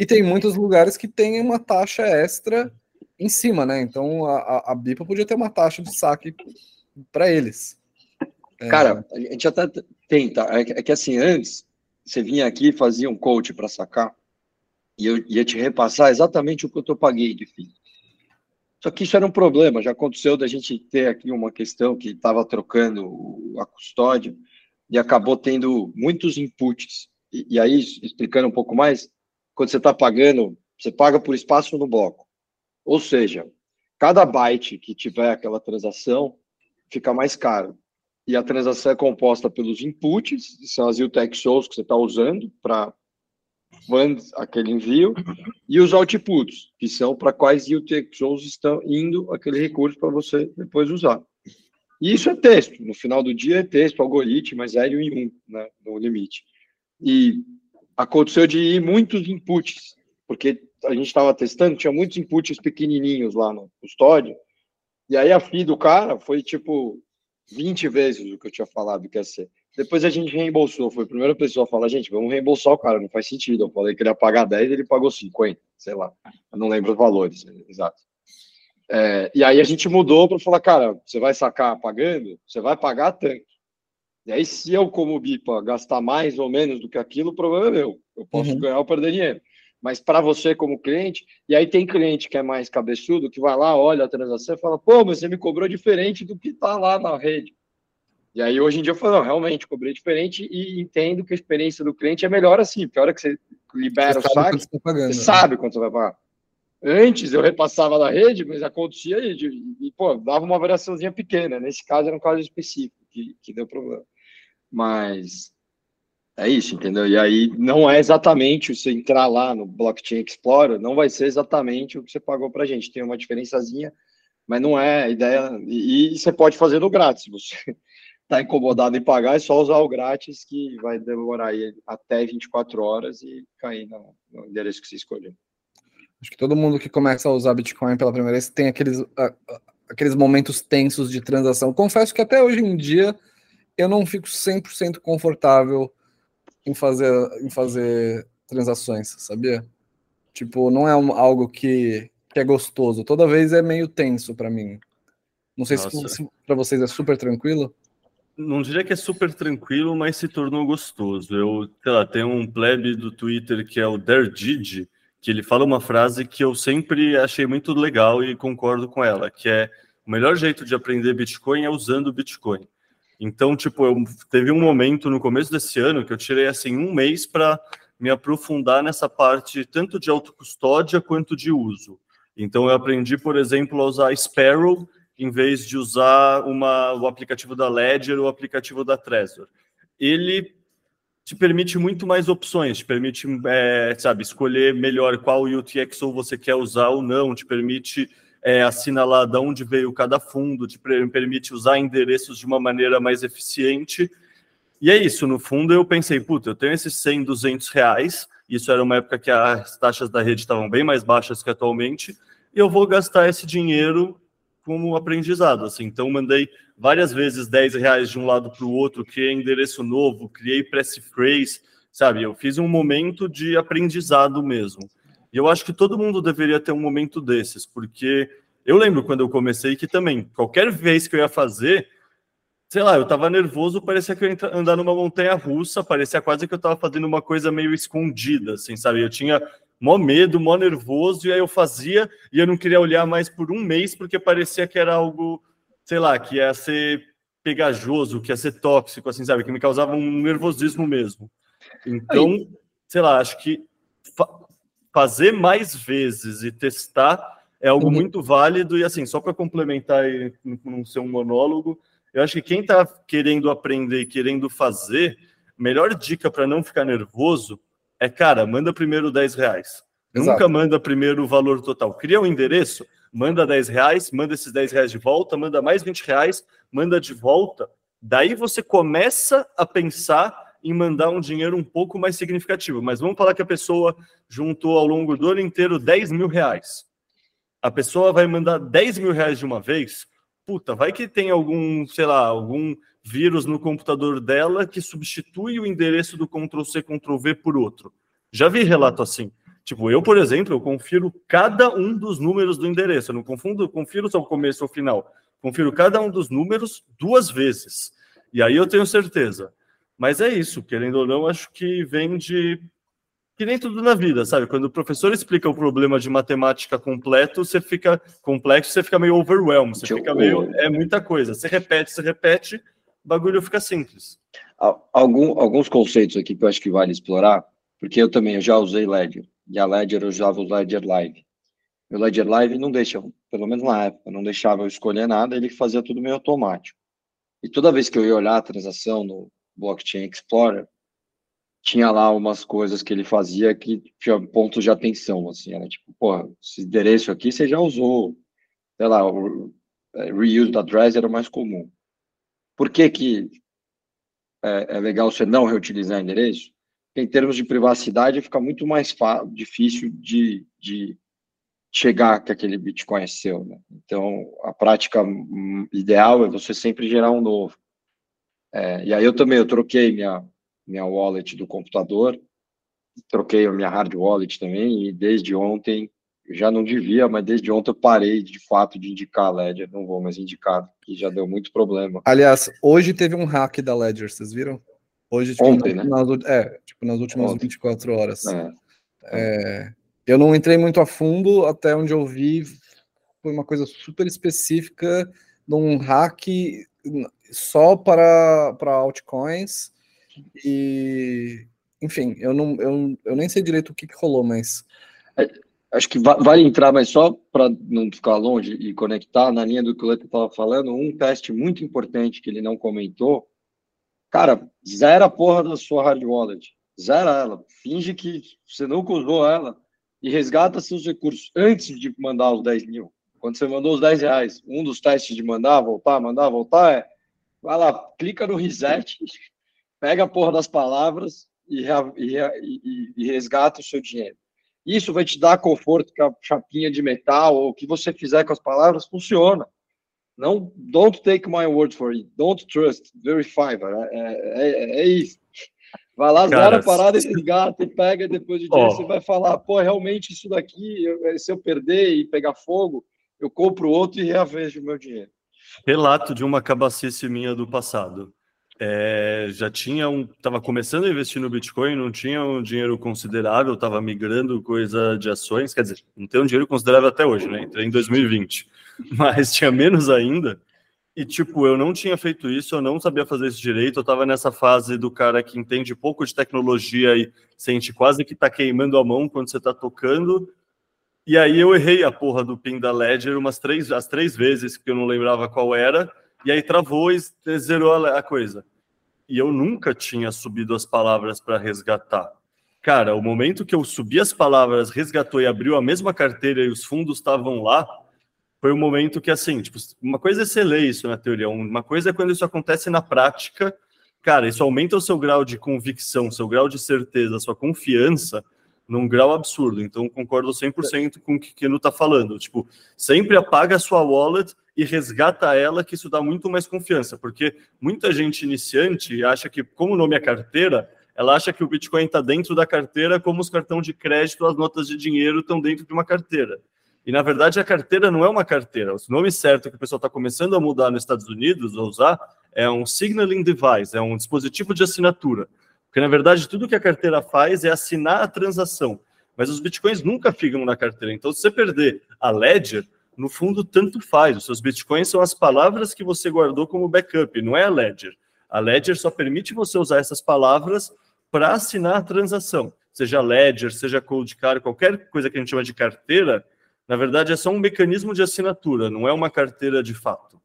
e tem muitos lugares que tem uma taxa extra em cima, né? Então a, a BIPA podia ter uma taxa de saque para eles. É. Cara, a gente até tenta. É, é que assim, antes você vinha aqui fazia um coach para sacar e eu ia te repassar exatamente o que eu paguei de FII. Só que isso era um problema. Já aconteceu da gente ter aqui uma questão que estava trocando a custódia e acabou tendo muitos inputs. E, e aí, explicando um pouco mais, quando você está pagando, você paga por espaço no bloco. Ou seja, cada byte que tiver aquela transação fica mais caro. E a transação é composta pelos inputs, que são as UTXOs que você está usando para aquele envio, e os outputs, que são para quais UTXOs estão indo aquele recurso para você depois usar. E isso é texto. No final do dia é texto, algoritmo, é 0 e 1, um, né, no limite. E aconteceu de ir muitos inputs, porque a gente estava testando, tinha muitos inputs pequenininhos lá no custódio, e aí a FI do cara foi tipo 20 vezes o que eu tinha falado que ia ser. Depois a gente reembolsou, foi a primeira pessoa a falar, gente, vamos reembolsar o cara, não faz sentido. Eu falei que ele ia pagar 10, ele pagou 50, sei lá. Eu não lembro os valores, exato. É, e aí a gente mudou para falar, cara, você vai sacar pagando, você vai pagar tanto. E aí, se eu, como BIPA, gastar mais ou menos do que aquilo, o problema é meu. Eu posso uhum. ganhar ou perder dinheiro mas para você como cliente, e aí tem cliente que é mais cabeçudo, que vai lá, olha a transação e fala, pô, mas você me cobrou diferente do que está lá na rede. E aí, hoje em dia, eu falo, não, realmente, cobrei diferente e entendo que a experiência do cliente é melhor assim, porque a hora que você libera você o saque, você, tá pagando, você né? sabe quanto você vai pagar. Antes eu repassava na rede, mas acontecia e, e, pô, dava uma variaçãozinha pequena. Nesse caso era um caso específico que, que deu problema. Mas é isso, entendeu? E aí não é exatamente você entrar lá no Blockchain Explorer, não vai ser exatamente o que você pagou para gente. Tem uma diferençazinha, mas não é a ideia. E, e você pode fazer no grátis. Você está [LAUGHS] incomodado em pagar, é só usar o grátis, que vai demorar aí até 24 horas e cair no, no endereço que você escolheu. Acho que todo mundo que começa a usar Bitcoin pela primeira vez tem aqueles, aqueles momentos tensos de transação. Confesso que até hoje em dia eu não fico 100% confortável em fazer, em fazer transações, sabia? Tipo, não é um, algo que, que é gostoso. Toda vez é meio tenso para mim. Não sei Nossa. se, para vocês é super tranquilo. Não diria que é super tranquilo, mas se tornou gostoso. Eu, sei lá, tem um plebe do Twitter que é o Derdid, que ele fala uma frase que eu sempre achei muito legal e concordo com ela, que é o melhor jeito de aprender Bitcoin é usando Bitcoin. Então, tipo, eu teve um momento no começo desse ano que eu tirei assim um mês para me aprofundar nessa parte tanto de autocustódia quanto de uso. Então, eu aprendi, por exemplo, a usar Sparrow em vez de usar uma, o aplicativo da Ledger ou o aplicativo da Trezor. Ele te permite muito mais opções, te permite, é, sabe, escolher melhor qual UTXO você quer usar ou não, te permite é, assinalar de onde veio cada fundo, te permite usar endereços de uma maneira mais eficiente. E é isso, no fundo eu pensei, puta, eu tenho esses 100, 200 reais, isso era uma época que as taxas da rede estavam bem mais baixas que atualmente, e eu vou gastar esse dinheiro como aprendizado, assim, então mandei várias vezes 10 reais de um lado para o outro, criei endereço novo, criei press phrase, sabe, eu fiz um momento de aprendizado mesmo. E eu acho que todo mundo deveria ter um momento desses, porque eu lembro quando eu comecei que também, qualquer vez que eu ia fazer, sei lá, eu tava nervoso, parecia que eu ia andar numa montanha russa, parecia quase que eu tava fazendo uma coisa meio escondida, assim, sabe? Eu tinha mó medo, mó nervoso, e aí eu fazia, e eu não queria olhar mais por um mês, porque parecia que era algo, sei lá, que ia ser pegajoso, que ia ser tóxico, assim, sabe? Que me causava um nervosismo mesmo. Então, sei lá, acho que fazer mais vezes e testar é algo uhum. muito válido. E assim, só para complementar e não ser um monólogo, eu acho que quem está querendo aprender e querendo fazer, melhor dica para não ficar nervoso é, cara, manda primeiro 10 reais. Exato. Nunca manda primeiro o valor total. Cria um endereço, manda 10 reais, manda esses 10 reais de volta, manda mais 20 reais, manda de volta. Daí você começa a pensar em mandar um dinheiro um pouco mais significativo. Mas vamos falar que a pessoa juntou ao longo do ano inteiro 10 mil reais. A pessoa vai mandar 10 mil reais de uma vez. Puta, vai que tem algum, sei lá, algum vírus no computador dela que substitui o endereço do Ctrl-C, Ctrl-V por outro. Já vi relato assim. Tipo, eu, por exemplo, eu confiro cada um dos números do endereço. Eu não confundo, confiro só o começo ou o final. Confiro cada um dos números duas vezes. E aí eu tenho certeza mas é isso, querendo ou não, acho que vem de. Que nem tudo na vida, sabe? Quando o professor explica o problema de matemática completo, você fica complexo, você fica meio overwhelmed, você fica meio. É muita coisa. Você repete, você repete, o bagulho fica simples. Algum, alguns conceitos aqui que eu acho que vale explorar, porque eu também eu já usei Ledger, e a Ledger eu usava o Ledger Live. O Ledger Live não deixa, pelo menos na época, não deixava eu escolher nada, ele fazia tudo meio automático. E toda vez que eu ia olhar a transação no, Blockchain Explorer, tinha lá umas coisas que ele fazia que tinha pontos de atenção, assim, era tipo, pô, esse endereço aqui você já usou, sei lá, o é, reuse address era o mais comum. Por que que é, é legal você não reutilizar endereço? Em termos de privacidade fica muito mais difícil de, de chegar que aquele Bitcoin é seu, né? Então, a prática hum, ideal é você sempre gerar um novo. É, e aí eu também, eu troquei minha, minha wallet do computador, troquei a minha hard wallet também, e desde ontem, já não devia, mas desde ontem eu parei de fato de indicar a Ledger, não vou mais indicar, que já deu muito problema. Aliás, hoje teve um hack da Ledger, vocês viram? Hoje, tipo, ontem, nas, né? Nas, é, tipo, nas últimas ontem. 24 horas. É. É, eu não entrei muito a fundo, até onde eu vi, foi uma coisa super específica de um hack só para, para altcoins. E, enfim, eu, não, eu, eu nem sei direito o que, que rolou, mas. É, acho que vale entrar, mas só para não ficar longe e conectar na linha do que o Leto estava falando, um teste muito importante que ele não comentou. Cara, zera a porra da sua hard wallet. Zera ela. Finge que você nunca usou ela e resgata seus recursos antes de mandar os 10 mil. Quando você mandou os 10 reais, um dos testes de mandar, voltar, mandar, voltar é vai lá, clica no reset, pega a porra das palavras e, e, e, e resgata o seu dinheiro. Isso vai te dar conforto que a chapinha de metal ou o que você fizer com as palavras funciona. Não, don't take my word for it. Don't trust. Verify, é, é, é, isso. Vai lá, zera a parada, esse gato e pega depois de dia. Oh. Você vai falar, pô, realmente isso daqui, eu, se eu perder e pegar fogo, eu compro outro e reavejo o meu dinheiro. Relato de uma cabacice minha do passado. É, já tinha um, estava começando a investir no Bitcoin, não tinha um dinheiro considerável, estava migrando coisa de ações, quer dizer, não tem um dinheiro considerável até hoje, né? Entrei em 2020, [LAUGHS] mas tinha menos ainda. E tipo, eu não tinha feito isso, eu não sabia fazer isso direito, eu estava nessa fase do cara que entende pouco de tecnologia e sente quase que está queimando a mão quando você está tocando. E aí eu errei a porra do pin da Ledger umas três, as três vezes que eu não lembrava qual era e aí travou e zerou a, coisa. E eu nunca tinha subido as palavras para resgatar. Cara, o momento que eu subi as palavras, resgatou e abriu a mesma carteira e os fundos estavam lá, foi o um momento que, assim, tipo, uma coisa é ser ler isso na teoria, uma coisa é quando isso acontece na prática. Cara, isso aumenta o seu grau de convicção, seu grau de certeza, sua confiança num grau absurdo. Então, concordo 100% com o que o Keno está falando. Tipo, sempre apaga a sua wallet e resgata ela, que isso dá muito mais confiança, porque muita gente iniciante acha que, como o nome é carteira, ela acha que o Bitcoin está dentro da carteira, como os cartões de crédito, as notas de dinheiro estão dentro de uma carteira. E na verdade a carteira não é uma carteira. O nome certo que o pessoal está começando a mudar nos Estados Unidos, a usar, é um signaling device, é um dispositivo de assinatura. Porque na verdade tudo que a carteira faz é assinar a transação. Mas os bitcoins nunca ficam na carteira. Então, se você perder a ledger, no fundo, tanto faz. Os seus bitcoins são as palavras que você guardou como backup, não é a ledger. A ledger só permite você usar essas palavras para assinar a transação. Seja ledger, seja cold card, qualquer coisa que a gente chama de carteira, na verdade é só um mecanismo de assinatura, não é uma carteira de fato.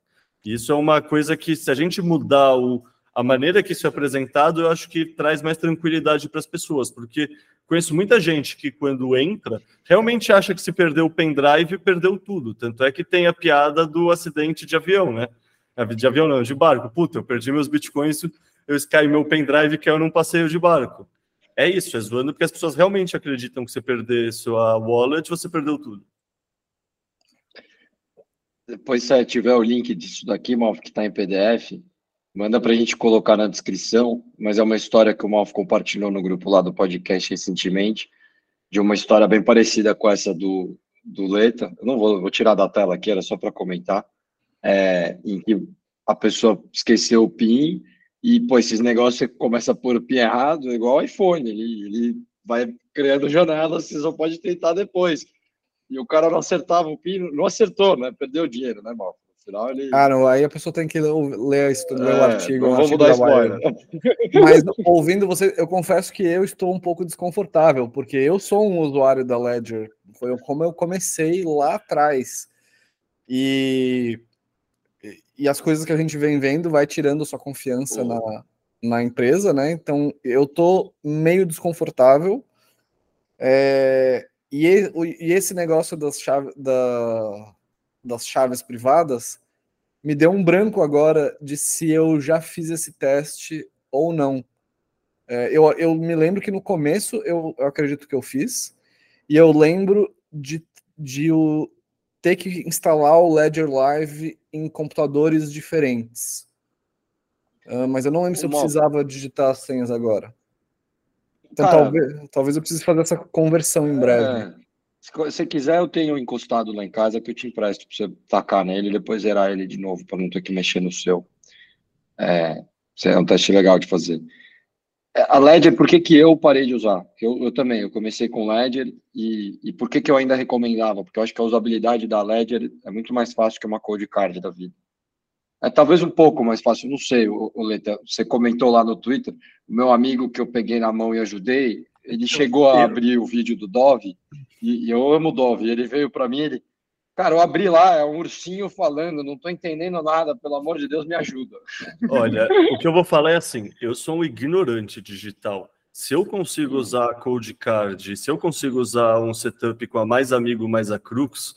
Isso é uma coisa que, se a gente mudar o, a maneira que isso é apresentado, eu acho que traz mais tranquilidade para as pessoas, porque conheço muita gente que, quando entra, realmente acha que se perdeu o pendrive, perdeu tudo. Tanto é que tem a piada do acidente de avião, né? De avião não, de barco. Puta, eu perdi meus bitcoins, eu caí meu pendrive que eu num passeio de barco. É isso, é zoando porque as pessoas realmente acreditam que você perder sua wallet, você perdeu tudo. Depois, se tiver o link disso daqui, Malf, que está em PDF, Manda para a gente colocar na descrição, mas é uma história que o Malf compartilhou no grupo lá do podcast recentemente, de uma história bem parecida com essa do, do Leta. Eu não vou, vou tirar da tela aqui, era só para comentar. É, em que a pessoa esqueceu o PIN e, pô, esses negócios você começa a pôr o PIN errado, igual o iPhone, ele, ele vai criando [LAUGHS] janelas, você só pode tentar depois. E o cara não acertava o PIN, não acertou, né? Perdeu o dinheiro, né, Malf? Final, ele... Ah, não, aí a pessoa tem que ler, ler é, o artigo. Não vamos dar spoiler. [LAUGHS] Mas ouvindo você, eu confesso que eu estou um pouco desconfortável, porque eu sou um usuário da Ledger. Foi como eu comecei lá atrás. E, e as coisas que a gente vem vendo vai tirando sua confiança na, na empresa, né? Então eu tô meio desconfortável. É, e, e esse negócio das chaves da das chaves privadas, me deu um branco agora de se eu já fiz esse teste ou não. É, eu, eu me lembro que no começo eu, eu acredito que eu fiz, e eu lembro de, de o, ter que instalar o Ledger Live em computadores diferentes. Uh, mas eu não lembro se eu precisava digitar as senhas agora. Então Cara, talvez, talvez eu precise fazer essa conversão em breve. É, se você quiser, eu tenho encostado lá em casa que eu te empresto para você tacar nele e depois zerar ele de novo para não ter que mexer no seu. É, é um teste legal de fazer. É, a Ledger, por que, que eu parei de usar? Eu, eu também, eu comecei com Ledger e, e por que, que eu ainda recomendava? Porque eu acho que a usabilidade da Ledger é muito mais fácil que uma code card da vida. É talvez um pouco mais fácil, não sei, o Leta, você comentou lá no Twitter, o meu amigo que eu peguei na mão e ajudei, ele chegou a abrir o vídeo do Dove, e, e eu amo o Dove, ele veio para mim, ele, cara, eu abri lá, é um ursinho falando, não estou entendendo nada, pelo amor de Deus, me ajuda. Olha, o que eu vou falar é assim, eu sou um ignorante digital, se eu consigo usar a Code Card, se eu consigo usar um setup com a Mais Amigo mais a Crux,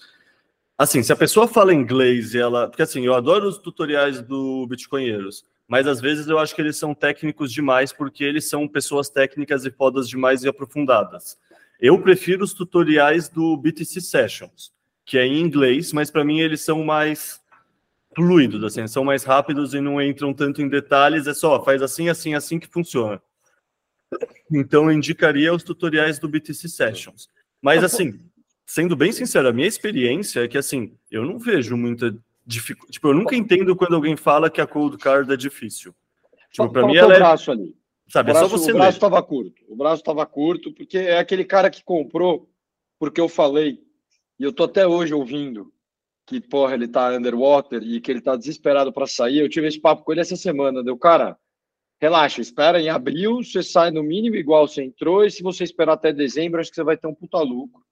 Assim, se a pessoa fala inglês e ela. Porque assim, eu adoro os tutoriais do Bitcoinheiros, mas às vezes eu acho que eles são técnicos demais porque eles são pessoas técnicas e fodas demais e aprofundadas. Eu prefiro os tutoriais do BTC Sessions, que é em inglês, mas para mim eles são mais fluidos, assim, são mais rápidos e não entram tanto em detalhes, é só faz assim, assim, assim que funciona. Então eu indicaria os tutoriais do BTC Sessions. Mas assim, sendo bem sincero, a minha experiência é que assim, eu não vejo muita dificuldade. Tipo, eu nunca entendo quando alguém fala que a cold card é difícil. Tipo, para mim ela é braço ali. Sabe, o braço, é só você O braço estava curto. O braço estava curto porque é aquele cara que comprou porque eu falei e eu tô até hoje ouvindo que porra, ele tá underwater e que ele tá desesperado para sair. Eu tive esse papo com ele essa semana, deu cara, relaxa, espera em abril, você sai no mínimo igual você entrou e se você esperar até dezembro, acho que você vai ter um puta lucro.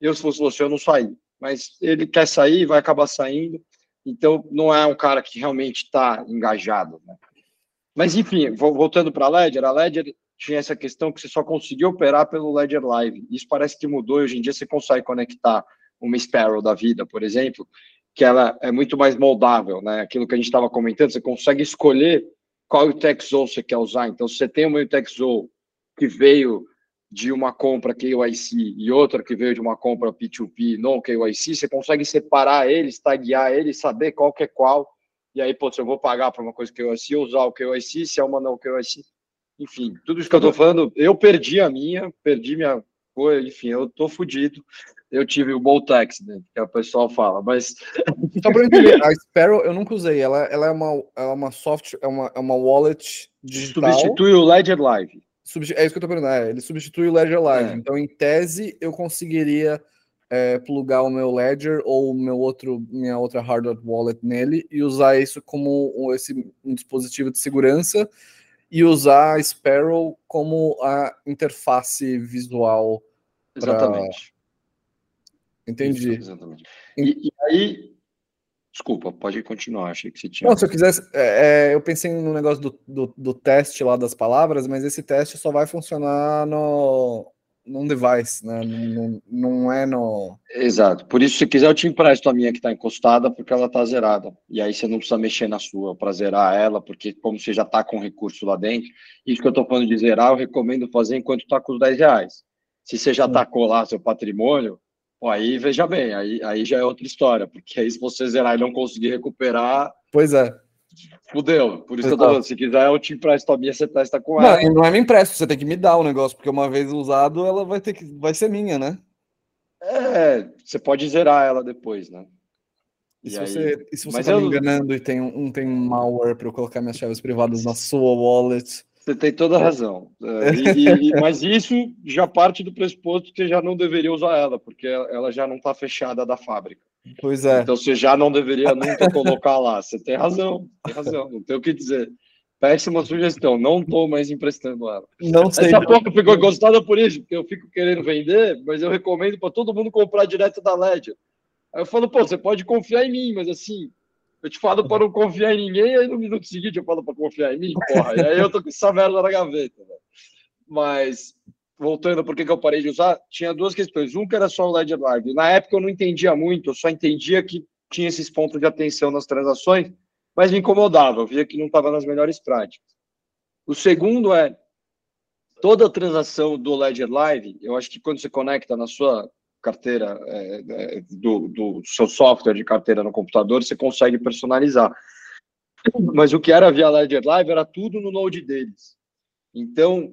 Eu, se fosse você, eu não saí. Mas ele quer sair, vai acabar saindo. Então, não é um cara que realmente está engajado. Né? Mas, enfim, voltando para a Ledger, a Ledger tinha essa questão que você só conseguia operar pelo Ledger Live. Isso parece que mudou. Hoje em dia, você consegue conectar uma Sparrow da vida, por exemplo, que ela é muito mais moldável. Né? Aquilo que a gente estava comentando, você consegue escolher qual UTXO você quer usar. Então, se você tem uma UTXO que veio de uma compra KYC e outra que veio de uma compra P2P não KYC, você consegue separar eles, taguear eles, saber qual que é qual, e aí, pô, se eu vou pagar para uma coisa KYC, usar o KYC, se é uma não KYC, enfim, tudo isso que eu tô falando, eu perdi a minha, perdi minha coisa, enfim, eu tô fudido, eu tive o Boltex, né, que o pessoal fala, mas... [LAUGHS] Só para entender, a Sparrow eu nunca usei, ela, ela é uma, é uma software, é uma, é uma wallet digital... Substitui o Ledger Live. É isso que eu tô perguntando. É, ele substitui o Ledger Live. É. Então, em tese, eu conseguiria é, plugar o meu Ledger ou meu outro, minha outra hardware wallet nele e usar isso como um, esse, um dispositivo de segurança e usar a Sparrow como a interface visual. Pra... Exatamente. Entendi. Isso, exatamente. E, e, aí, Desculpa, pode continuar, achei que você tinha. Não, se eu quisesse. É, é, eu pensei no negócio do, do, do, teste lá das palavras, mas esse teste só vai funcionar no num device, né? Não, não é no. Exato. Por isso, se quiser, eu te empresto a minha que está encostada, porque ela está zerada. E aí você não precisa mexer na sua para zerar ela, porque como você já está com recurso lá dentro, isso que eu estou falando de zerar, eu recomendo fazer enquanto está com os 10 reais. Se você já tacou lá seu patrimônio, Pô, aí veja bem, aí, aí já é outra história, porque aí se você zerar e não conseguir recuperar. Pois é. Fudeu. Por isso que eu tô falando, se quiser, eu te empresto a minha, você testa com ela. Não, não é me empresto, você tem que me dar o negócio, porque uma vez usado, ela vai ter que. vai ser minha, né? É, você pode zerar ela depois, né? E, e se aí... você, e se você tá eu... me enganando e tem um, tem um malware para eu colocar minhas chaves privadas na sua wallet, você tem toda a razão. É, e, e, mas isso já parte do pressuposto que você já não deveria usar ela, porque ela já não está fechada da fábrica. Pois é. Então você já não deveria nunca colocar lá. Você tem razão, tem razão, não tem o que dizer. Péssima sugestão, não estou mais emprestando ela. Não sei. Essa pouco ficou gostada por isso, porque eu fico querendo vender, mas eu recomendo para todo mundo comprar direto da Ledger. Aí eu falo, pô, você pode confiar em mim, mas assim, eu te falo para não confiar em ninguém, aí no minuto seguinte eu falo para confiar em mim, porra. E aí eu tô com essa merda na gaveta, velho. Mas, voltando por que eu parei de usar, tinha duas questões. Um que era só o Ledger Live. Na época eu não entendia muito, eu só entendia que tinha esses pontos de atenção nas transações, mas me incomodava, eu via que não estava nas melhores práticas. O segundo é toda transação do Ledger Live, eu acho que quando você conecta na sua carteira é, é, do, do seu software de carteira no computador, você consegue personalizar. Mas o que era via Ledger Live era tudo no Node deles. Então,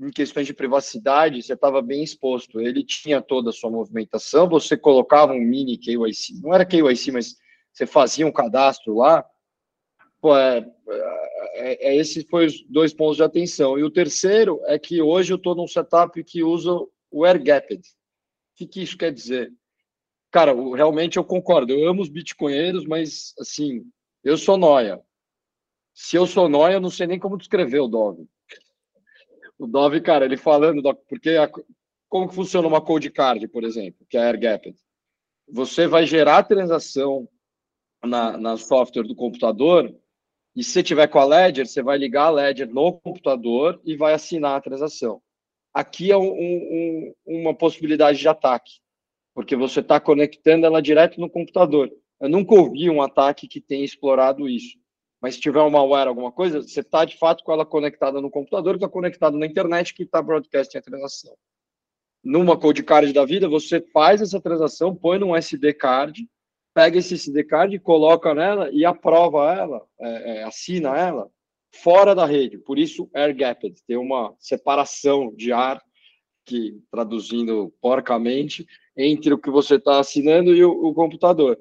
em questões de privacidade, você estava bem exposto. Ele tinha toda a sua movimentação, você colocava um mini KYC, não era KYC, mas você fazia um cadastro lá. Pô, é, é, é, esses foram os dois pontos de atenção. E o terceiro é que hoje eu estou num setup que usa o AirGapped, que, que isso quer dizer? Cara, realmente eu concordo. Eu amo os bitcoinheiros, mas assim, Eu sou noia. Se eu sou noia, eu não sei nem como descrever o Dove. O Dove, cara, ele falando, porque a, como que funciona uma cold card, por exemplo, que é a AirGap? Você vai gerar a transação na, na software do computador e se tiver com a Ledger, você vai ligar a Ledger no computador e vai assinar a transação. Aqui é um, um, uma possibilidade de ataque, porque você está conectando ela direto no computador. Eu nunca ouvi um ataque que tenha explorado isso. Mas se tiver uma malware, alguma coisa, você está de fato com ela conectada no computador, está conectado na internet, que está broadcasting a transação. Numa code card da vida, você faz essa transação, põe num SD card, pega esse SD card, coloca nela e aprova ela, é, é, assina ela fora da rede. Por isso, air gapped, tem uma separação de ar, que traduzindo porcamente, entre o que você está assinando e o, o computador.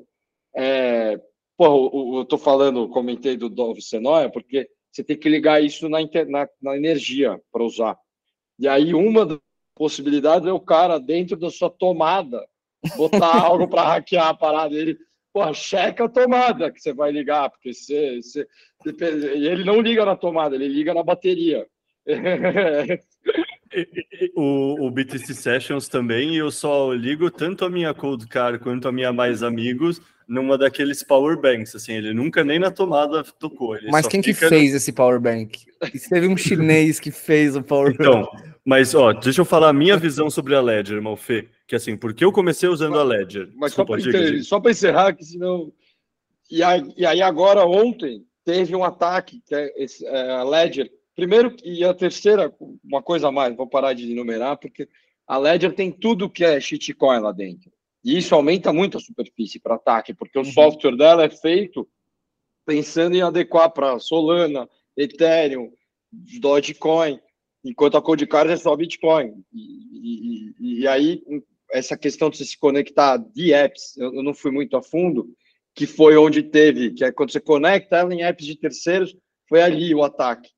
É, pô, eu estou falando, comentei do Dove Senoia, porque você tem que ligar isso na, na, na energia para usar. E aí, uma das possibilidades é o cara, dentro da sua tomada, botar [LAUGHS] algo para hackear a parada. Ele, porra, checa a tomada que você vai ligar, porque você, você, ele não liga na tomada, ele liga na bateria. [LAUGHS] o, o BTC Sessions também, eu só ligo tanto a minha Cold Car quanto a minha Mais Amigos numa daqueles power banks, assim, ele nunca nem na tomada tocou. Mas quem que fez no... esse power bank? teve um chinês que fez o power então, bank. Mas, ó, deixa eu falar a minha visão sobre a Ledger, Malfê, que assim, porque eu comecei usando a Ledger. Mas Desculpa, só para encerrar, que senão... E aí, e aí, agora, ontem, teve um ataque, que é, esse, é a Ledger, primeiro, e a terceira, uma coisa a mais, vou parar de enumerar, porque a Ledger tem tudo que é shitcoin lá dentro. E isso aumenta muito a superfície para ataque, porque uhum. o software dela é feito pensando em adequar para Solana, Ethereum, Dogecoin, enquanto a Codecard é só Bitcoin. E, e, e, aí, essa questão de você se conectar de apps, eu, eu não fui muito a fundo, que foi onde teve, que é quando você conecta ela em apps de terceiros, foi ali o ataque.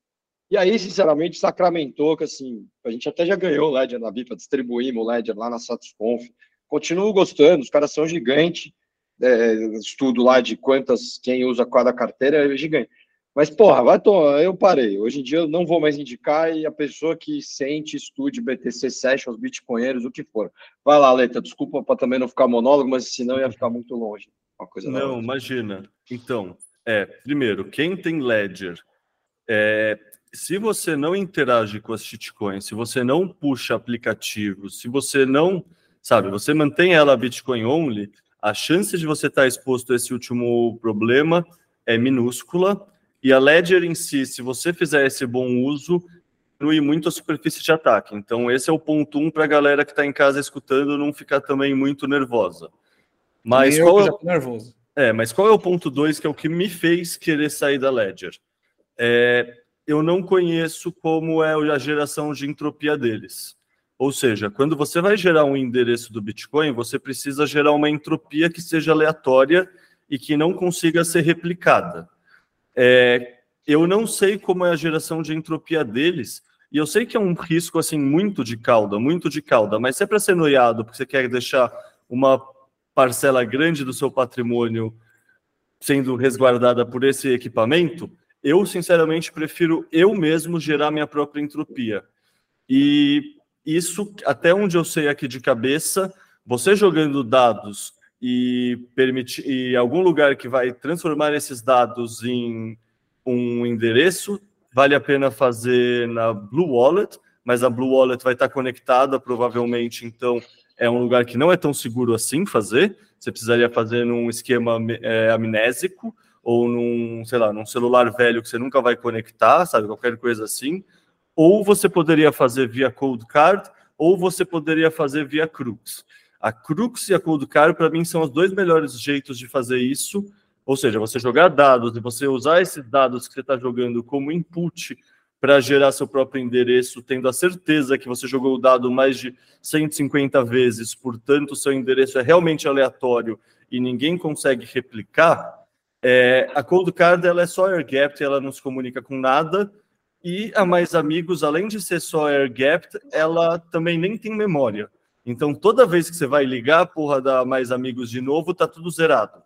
E aí, sinceramente, sacramentou que, assim, a gente até já ganhou o Ledger na BIPA, distribuímos o Ledger lá na SatisConf, continuo gostando, os caras são gigantes. É, estudo lá de quantas, quem usa cada carteira é gigante. Mas, porra, vai tomar, eu parei. Hoje em dia eu não vou mais indicar e a pessoa que sente, estude BTC Sessions, Bitcoinheiros, o que for. Vai lá, Leta, desculpa para também não ficar monólogo, mas senão ia ficar muito longe. Uma coisa não, imagina. Então, é, primeiro, quem tem Ledger, é, se você não interage com as shitcoins, se você não puxa aplicativos, se você não sabe? Você mantém ela Bitcoin only, a chance de você estar exposto a esse último problema é minúscula. E a Ledger em si, se você fizer esse bom uso, diminui muito a superfície de ataque. Então, esse é o ponto um para a galera que está em casa escutando não ficar também muito nervosa. Mas qual é... nervoso. É, mas qual é o ponto dois que é o que me fez querer sair da Ledger? É, eu não conheço como é a geração de entropia deles. Ou seja, quando você vai gerar um endereço do Bitcoin, você precisa gerar uma entropia que seja aleatória e que não consiga ser replicada. É, eu não sei como é a geração de entropia deles, e eu sei que é um risco assim muito de cauda, muito de cauda, mas se é para ser noiado, porque você quer deixar uma parcela grande do seu patrimônio sendo resguardada por esse equipamento, eu sinceramente prefiro eu mesmo gerar minha própria entropia. E isso, até onde eu sei aqui de cabeça, você jogando dados e permitir e algum lugar que vai transformar esses dados em um endereço, vale a pena fazer na Blue Wallet, mas a Blue Wallet vai estar conectada provavelmente, então é um lugar que não é tão seguro assim fazer. Você precisaria fazer num esquema é, amnésico ou num, sei lá, num celular velho que você nunca vai conectar, sabe, qualquer coisa assim ou você poderia fazer via Cold Card, ou você poderia fazer via Crux. A Crux e a Cold Card, para mim, são os dois melhores jeitos de fazer isso. Ou seja, você jogar dados e você usar esses dados que você está jogando como input para gerar seu próprio endereço, tendo a certeza que você jogou o dado mais de 150 vezes, portanto, seu endereço é realmente aleatório e ninguém consegue replicar. É, a Cold Card ela é só air gapped, ela não se comunica com nada e a Mais Amigos, além de ser só air gapped, ela também nem tem memória. Então, toda vez que você vai ligar a porra da Mais Amigos de novo, tá tudo zerado.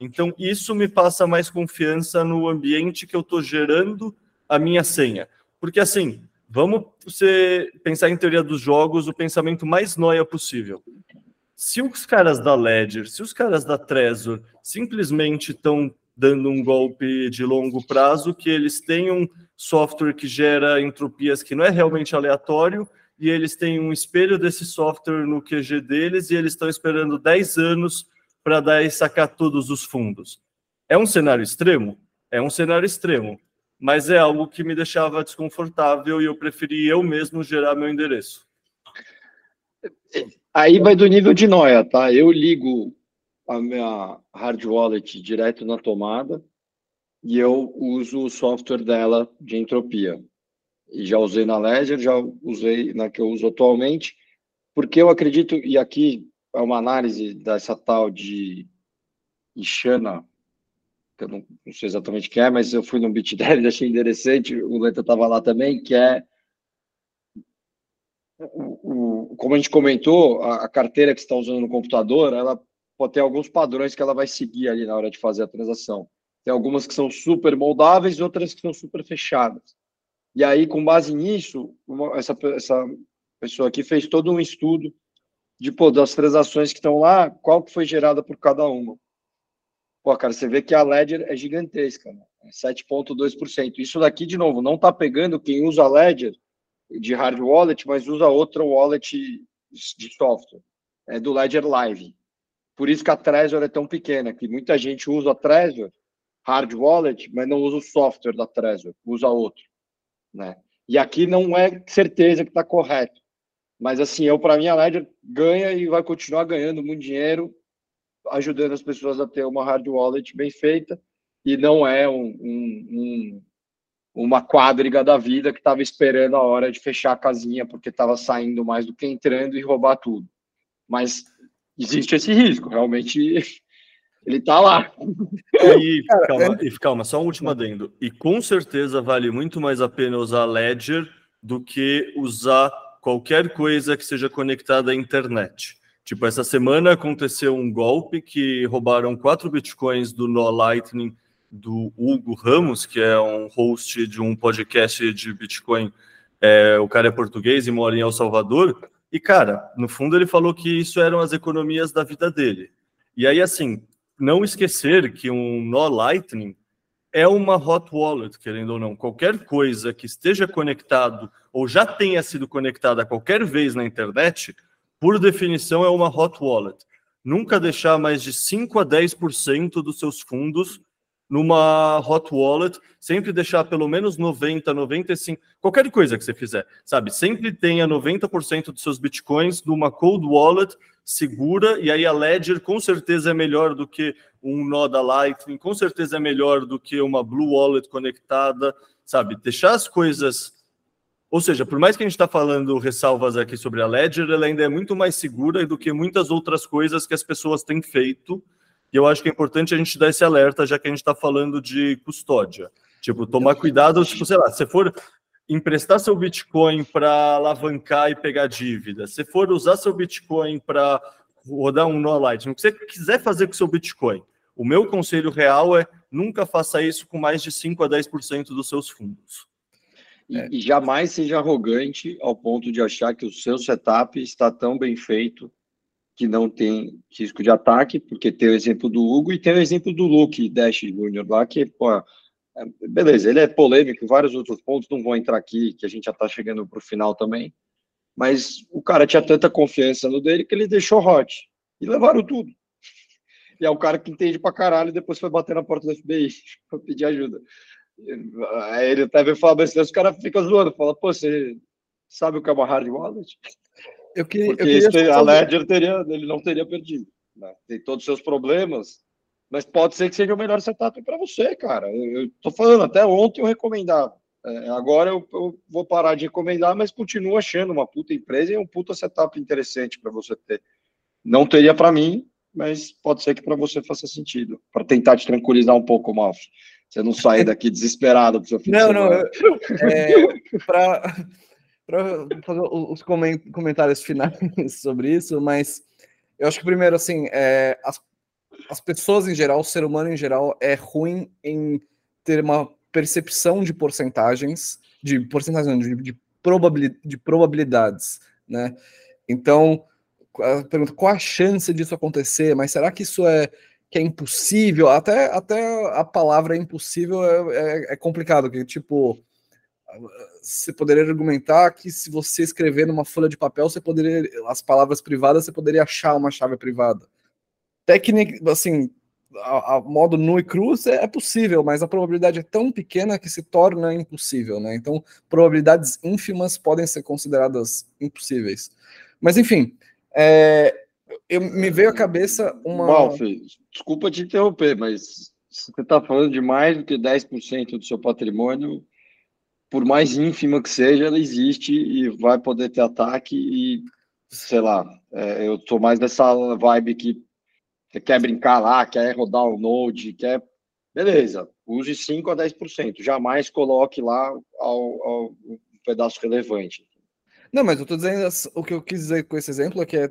Então, isso me passa mais confiança no ambiente que eu estou gerando a minha senha. Porque, assim, vamos você pensar em teoria dos jogos, o pensamento mais noia possível. Se os caras da Ledger, se os caras da Trezor simplesmente estão dando um golpe de longo prazo, que eles um software que gera entropias que não é realmente aleatório, e eles têm um espelho desse software no QG deles, e eles estão esperando 10 anos para dar e sacar todos os fundos. É um cenário extremo? É um cenário extremo, mas é algo que me deixava desconfortável e eu preferi eu mesmo gerar meu endereço. Aí vai do nível de noia, tá? Eu ligo a minha hard wallet direto na tomada e eu uso o software dela de entropia. E já usei na Ledger, já usei na que eu uso atualmente, porque eu acredito, e aqui é uma análise dessa tal de Ixana, que eu não, não sei exatamente o que é, mas eu fui no BitDev [LAUGHS] e achei interessante, o Leta estava lá também, que é o, o, como a gente comentou, a, a carteira que você está usando no computador, ela pode ter alguns padrões que ela vai seguir ali na hora de fazer a transação. Tem algumas que são super moldáveis, outras que são super fechadas. E aí, com base nisso, uma, essa, essa pessoa aqui fez todo um estudo de, pô, das transações que estão lá, qual que foi gerada por cada uma. Pô, cara, você vê que a Ledger é gigantesca, né? É 7,2%. Isso daqui, de novo, não está pegando quem usa a Ledger de hard wallet, mas usa outra wallet de software. É do Ledger Live. Por isso que a Trezor é tão pequena, que muita gente usa a Trezor, hard wallet, mas não usa o software da Trezor, usa outro. Né? E aqui não é certeza que está correto. Mas assim, eu para mim a Ledger ganha e vai continuar ganhando muito dinheiro, ajudando as pessoas a ter uma hard wallet bem feita e não é um, um, um uma quadriga da vida que estava esperando a hora de fechar a casinha porque estava saindo mais do que entrando e roubar tudo. Mas existe esse risco, realmente ele está lá. E calma, e calma, só um último adendo. E com certeza vale muito mais a pena usar Ledger do que usar qualquer coisa que seja conectada à internet. Tipo, essa semana aconteceu um golpe que roubaram quatro bitcoins do No Lightning do Hugo Ramos, que é um host de um podcast de Bitcoin. É, o cara é português e mora em El Salvador. E, cara, no fundo ele falou que isso eram as economias da vida dele. E aí, assim, não esquecer que um nó Lightning é uma hot wallet, querendo ou não. Qualquer coisa que esteja conectado ou já tenha sido conectada qualquer vez na internet, por definição é uma hot wallet. Nunca deixar mais de 5 a 10% dos seus fundos numa hot wallet, sempre deixar pelo menos 90, 95, qualquer coisa que você fizer, sabe? Sempre tenha 90% dos seus bitcoins numa cold wallet segura, e aí a Ledger com certeza é melhor do que um nó da Lightning, com certeza é melhor do que uma Blue Wallet conectada, sabe? Deixar as coisas. Ou seja, por mais que a gente está falando ressalvas aqui sobre a Ledger, ela ainda é muito mais segura do que muitas outras coisas que as pessoas têm feito e eu acho que é importante a gente dar esse alerta, já que a gente está falando de custódia. Tipo, tomar cuidado, tipo, sei lá, se for emprestar seu Bitcoin para alavancar e pegar dívida, se for usar seu Bitcoin para rodar um no Lightning, o que você quiser fazer com seu Bitcoin, o meu conselho real é nunca faça isso com mais de 5 a 10% dos seus fundos. E, e jamais seja arrogante ao ponto de achar que o seu setup está tão bem feito que não tem risco de ataque, porque tem o exemplo do Hugo e tem o exemplo do Luke Dash Jr. lá, que, pô, é, beleza, ele é polêmico, vários outros pontos, não vou entrar aqui, que a gente já está chegando para o final também, mas o cara tinha tanta confiança no dele que ele deixou hot, e levaram tudo. E é o cara que entende pra caralho e depois foi bater na porta do FBI [LAUGHS] para pedir ajuda. Aí ele até veio falar besteira, os caras ficam zoando, fala, pô, você sabe o que é uma hard wallet? Eu que, Porque eu queria a Ledger teria, ele não teria perdido. Né? Tem todos os seus problemas, mas pode ser que seja o melhor setup para você, cara. Eu, estou falando, até ontem eu recomendava. É, agora eu, eu, vou parar de recomendar, mas continuo achando uma puta empresa e um puta setup interessante para você ter. Não teria para mim, mas pode ser que para você faça sentido. Para tentar te tranquilizar um pouco, Malf. Você não sair daqui [LAUGHS] desesperado para seu filho. Não, não. É, para para fazer os comentários finais [LAUGHS] sobre isso, mas eu acho que primeiro, assim, é, as, as pessoas em geral, o ser humano em geral, é ruim em ter uma percepção de porcentagens, de porcentagens, de, de, probabilidade, de probabilidades, né? Então, pergunta, qual a chance disso acontecer? Mas será que isso é que é impossível? Até, até a palavra impossível é, é, é complicado, que tipo você poderia argumentar que se você escrever numa folha de papel, você poderia as palavras privadas, você poderia achar uma chave privada. Técnica, assim, a, a, modo nu e cru é, é, possível, mas a probabilidade é tão pequena que se torna impossível, né? Então, probabilidades ínfimas podem ser consideradas impossíveis. Mas, enfim, é, eu, me veio à cabeça uma. Ralf, desculpa te interromper, mas você está falando de mais do que 10% do seu patrimônio, por mais ínfima que seja, ela existe e vai poder ter ataque e, sei lá, é, eu estou mais dessa vibe que você quer brincar lá, quer rodar o Node, quer. Beleza, use 5 a 10%. Jamais coloque lá ao, ao, um pedaço relevante. Não, mas eu estou dizendo o que eu quis dizer com esse exemplo é que é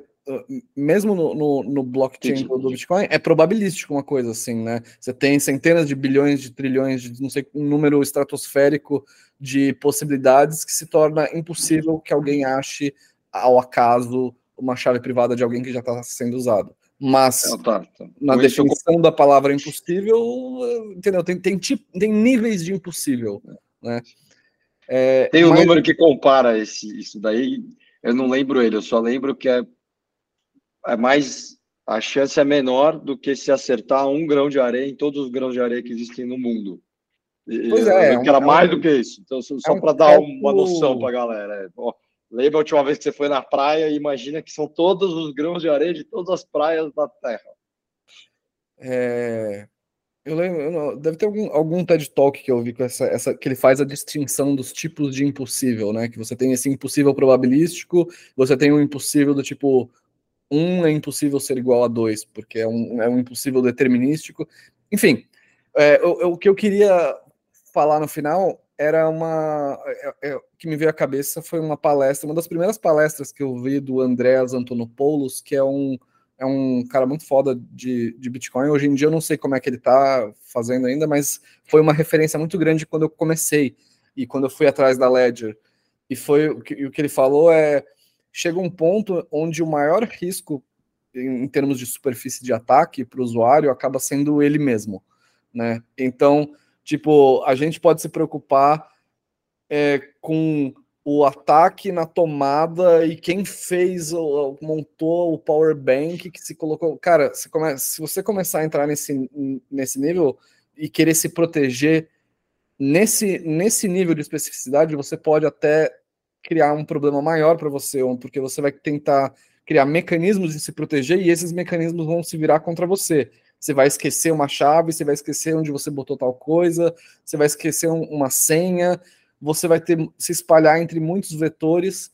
mesmo no, no, no blockchain do, do, Bitcoin, é probabilístico uma coisa assim, né? Você tem centenas de bilhões de trilhões de não sei um número estratosférico de possibilidades que se torna impossível que alguém ache ao acaso uma chave privada de alguém que já está sendo usado. Mas é, tá, tá. na Por definição eu... da palavra impossível, entendeu? Tem, tem, tipo, tem níveis de impossível, né? É, tem um mas... número que compara esse, isso daí. Eu não lembro ele, eu só lembro que é, é mais a chance é menor do que se acertar um grão de areia em todos os grãos de areia que existem no mundo. Pois é, é um, que era mais é um, do que isso. Então, só é um para dar uma noção para a galera. É, ó, Lembra a última vez que você foi na praia e imagina que são todos os grãos de areia de todas as praias da Terra. É... Eu lembro, deve ter algum, algum TED Talk que eu vi com essa, essa, que ele faz a distinção dos tipos de impossível, né? Que você tem esse impossível probabilístico, você tem um impossível do tipo um é impossível ser igual a dois, porque é um, é um impossível determinístico. Enfim, é, o, o que eu queria falar no final era uma. É, é, que me veio à cabeça foi uma palestra, uma das primeiras palestras que eu vi do Andreas Antonopoulos, que é um, é um cara muito foda de, de Bitcoin. Hoje em dia eu não sei como é que ele tá fazendo ainda, mas foi uma referência muito grande quando eu comecei e quando eu fui atrás da Ledger. E foi o que, o que ele falou é chega um ponto onde o maior risco em, em termos de superfície de ataque para o usuário acaba sendo ele mesmo, né? Então Tipo, a gente pode se preocupar é, com o ataque na tomada e quem fez, montou o power bank que se colocou. Cara, se, come, se você começar a entrar nesse, nesse nível e querer se proteger nesse, nesse nível de especificidade, você pode até criar um problema maior para você, porque você vai tentar criar mecanismos de se proteger e esses mecanismos vão se virar contra você você vai esquecer uma chave, você vai esquecer onde você botou tal coisa, você vai esquecer um, uma senha, você vai ter se espalhar entre muitos vetores.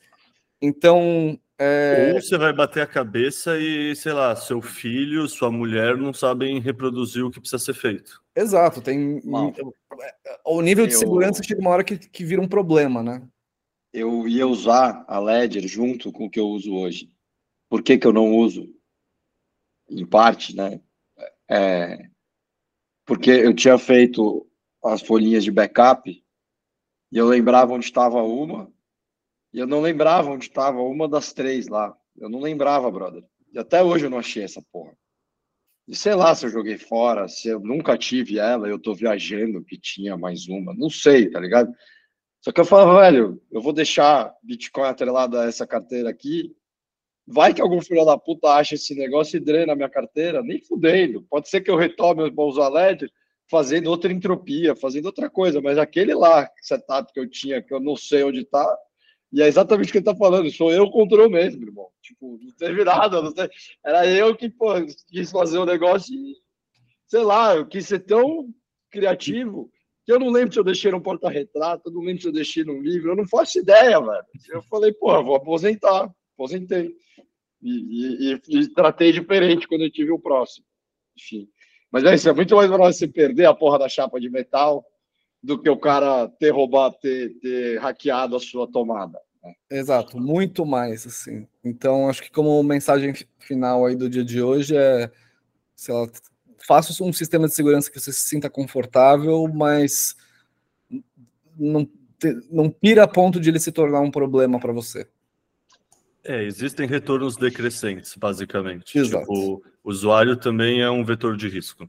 Então. É... Ou você vai bater a cabeça e, sei lá, seu filho, sua mulher não sabem reproduzir o que precisa ser feito. Exato, tem. O nível de eu... segurança chega uma hora que, que vira um problema, né? Eu ia usar a Ledger junto com o que eu uso hoje. Por que, que eu não uso? Em parte, né? É, porque eu tinha feito as folhinhas de backup e eu lembrava onde estava uma e eu não lembrava onde estava uma das três lá. Eu não lembrava, brother. E até hoje eu não achei essa porra. E sei lá se eu joguei fora, se eu nunca tive ela, eu tô viajando que tinha mais uma. Não sei, tá ligado? Só que eu falava, velho, eu vou deixar Bitcoin atrelado a essa carteira aqui Vai que algum filho da puta acha esse negócio e drena minha carteira, nem fudendo. Pode ser que eu retome os bons LED fazendo outra entropia, fazendo outra coisa, mas aquele lá, setup que eu tinha, que eu não sei onde tá, e é exatamente o que ele tá falando, sou eu contra eu mesmo, irmão. Tipo, não teve nada, não teve... era eu que, pô, quis fazer o um negócio e, sei lá, eu quis ser tão criativo que eu não lembro se eu deixei no porta-retrato, não lembro se eu deixei no livro, eu não faço ideia, velho. Eu falei, pô, vou aposentar, aposentei. E, e, e, tratei diferente quando eu tive o próximo. Enfim. Mas é isso, é muito mais para você perder a porra da chapa de metal do que o cara ter roubado, ter, ter hackeado a sua tomada. Né? Exato, muito mais, assim. Então, acho que como mensagem final aí do dia de hoje é, sei lá, faça um sistema de segurança que você se sinta confortável, mas não, não pira a ponto de ele se tornar um problema para você. É, existem retornos decrescentes, basicamente. Exato. Tipo, o usuário também é um vetor de risco.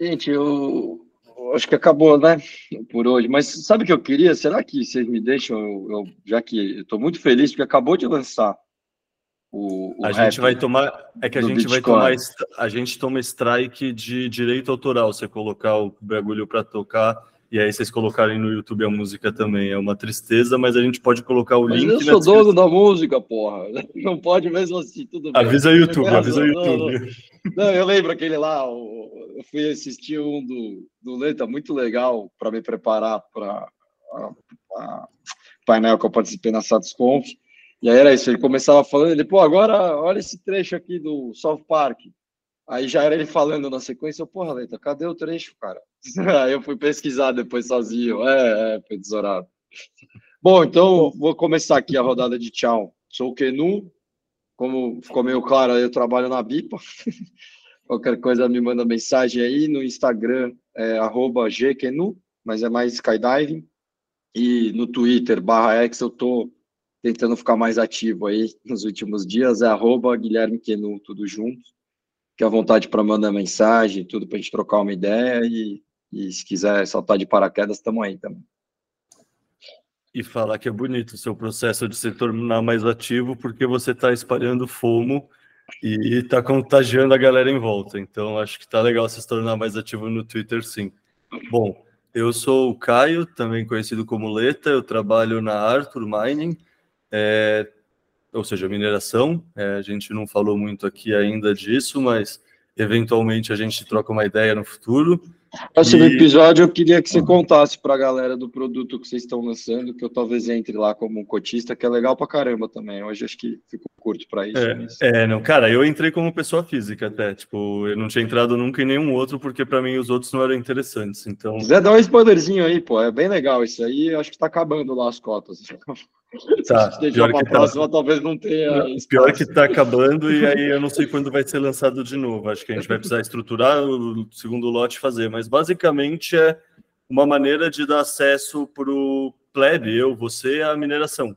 Gente, eu, acho que acabou, né? Por hoje. Mas sabe o que eu queria? Será que vocês me deixam, eu, eu, já que eu estou muito feliz, porque acabou de lançar o, o a gente vai tomar. É que a gente Bitcoin. vai tomar. A gente toma strike de direito autoral. Você colocar o bagulho para tocar e aí vocês colocarem no YouTube a música também. É uma tristeza, mas a gente pode colocar o Mas link. eu na sou dono da música, porra. [LAUGHS] Não pode mesmo assim, tudo bem. Avisa o YouTube, Não, avisa o não, YouTube. Não, eu lembro aquele lá, eu fui assistir um do, do Lenta, muito legal, para me preparar para o painel que eu participei na SatisConf. E aí era isso, ele começava falando, ele, pô, agora olha esse trecho aqui do South Park. Aí já era ele falando na sequência, eu, porra, Lenta, cadê o trecho, cara? [LAUGHS] Aí eu fui pesquisar depois sozinho, é, é, foi tesourado. Bom, então vou começar aqui a rodada de tchau. Sou o Kenu, como ficou meio claro, eu trabalho na BIPA. [LAUGHS] Qualquer coisa me manda mensagem aí no Instagram, é arroba gkenu, mas é mais skydiving. E no Twitter, barra X, eu tô tentando ficar mais ativo aí nos últimos dias, é arroba Guilherme Kenu, tudo junto. Fique à vontade para mandar mensagem, tudo para a gente trocar uma ideia e, e se quiser saltar de paraquedas, estamos aí também. E falar que é bonito o seu processo de se tornar mais ativo, porque você está espalhando fomo e está contagiando a galera em volta. Então, acho que tá legal se tornar mais ativo no Twitter, sim. Bom, eu sou o Caio, também conhecido como Leta, eu trabalho na Arthur Mining, é, ou seja, mineração. É, a gente não falou muito aqui ainda disso, mas eventualmente a gente troca uma ideia no futuro. Próximo E- episódio, eu queria que você contasse para a galera do produto que vocês estão lançando, que eu talvez entre lá como um cotista, que é legal pra caramba também. Hoje acho que ficou curto para isso. mas- É, não, cara, eu entrei como pessoa física até, tipo, eu não tinha entrado nunca em nenhum outro, porque para mim os outros não eram interessantes, então... Quiser dar um spoilerzinho aí, pô, é bem legal isso aí. Acho que tá acabando lá as cotas. Tá, pior que tá. próxima, talvez não tenha. Pior que tá acabando e aí eu não sei quando vai ser lançado de novo. Acho que a gente vai precisar estruturar o segundo lote e fazer, mas basicamente é uma maneira de dar acesso para o plebe, eu, você, à mineração.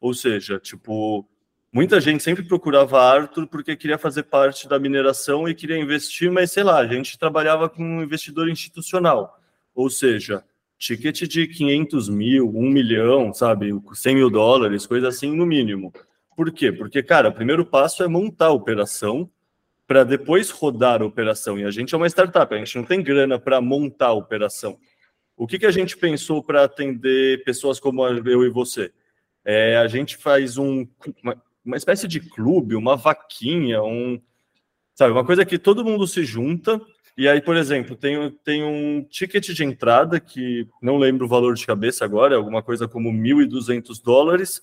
Ou seja, tipo, muita gente sempre procurava Arthur porque queria fazer parte da mineração e queria investir, mas sei lá, a gente trabalhava com um investidor institucional. Ou seja, ticket de 500 mil, 1 milhão, sabe, 100 mil dólares, coisa assim no mínimo. Por quê? Porque, cara, o primeiro passo é montar a operação para depois rodar a operação. E a gente é uma startup, a gente não tem grana para montar a operação. O que, que a gente pensou para atender pessoas como eu e você? É, a gente faz um, uma, uma espécie de clube, uma vaquinha, um, sabe, uma coisa que todo mundo se junta. E aí, por exemplo, tem, tem um ticket de entrada que não lembro o valor de cabeça agora, é alguma coisa como 1.200 dólares,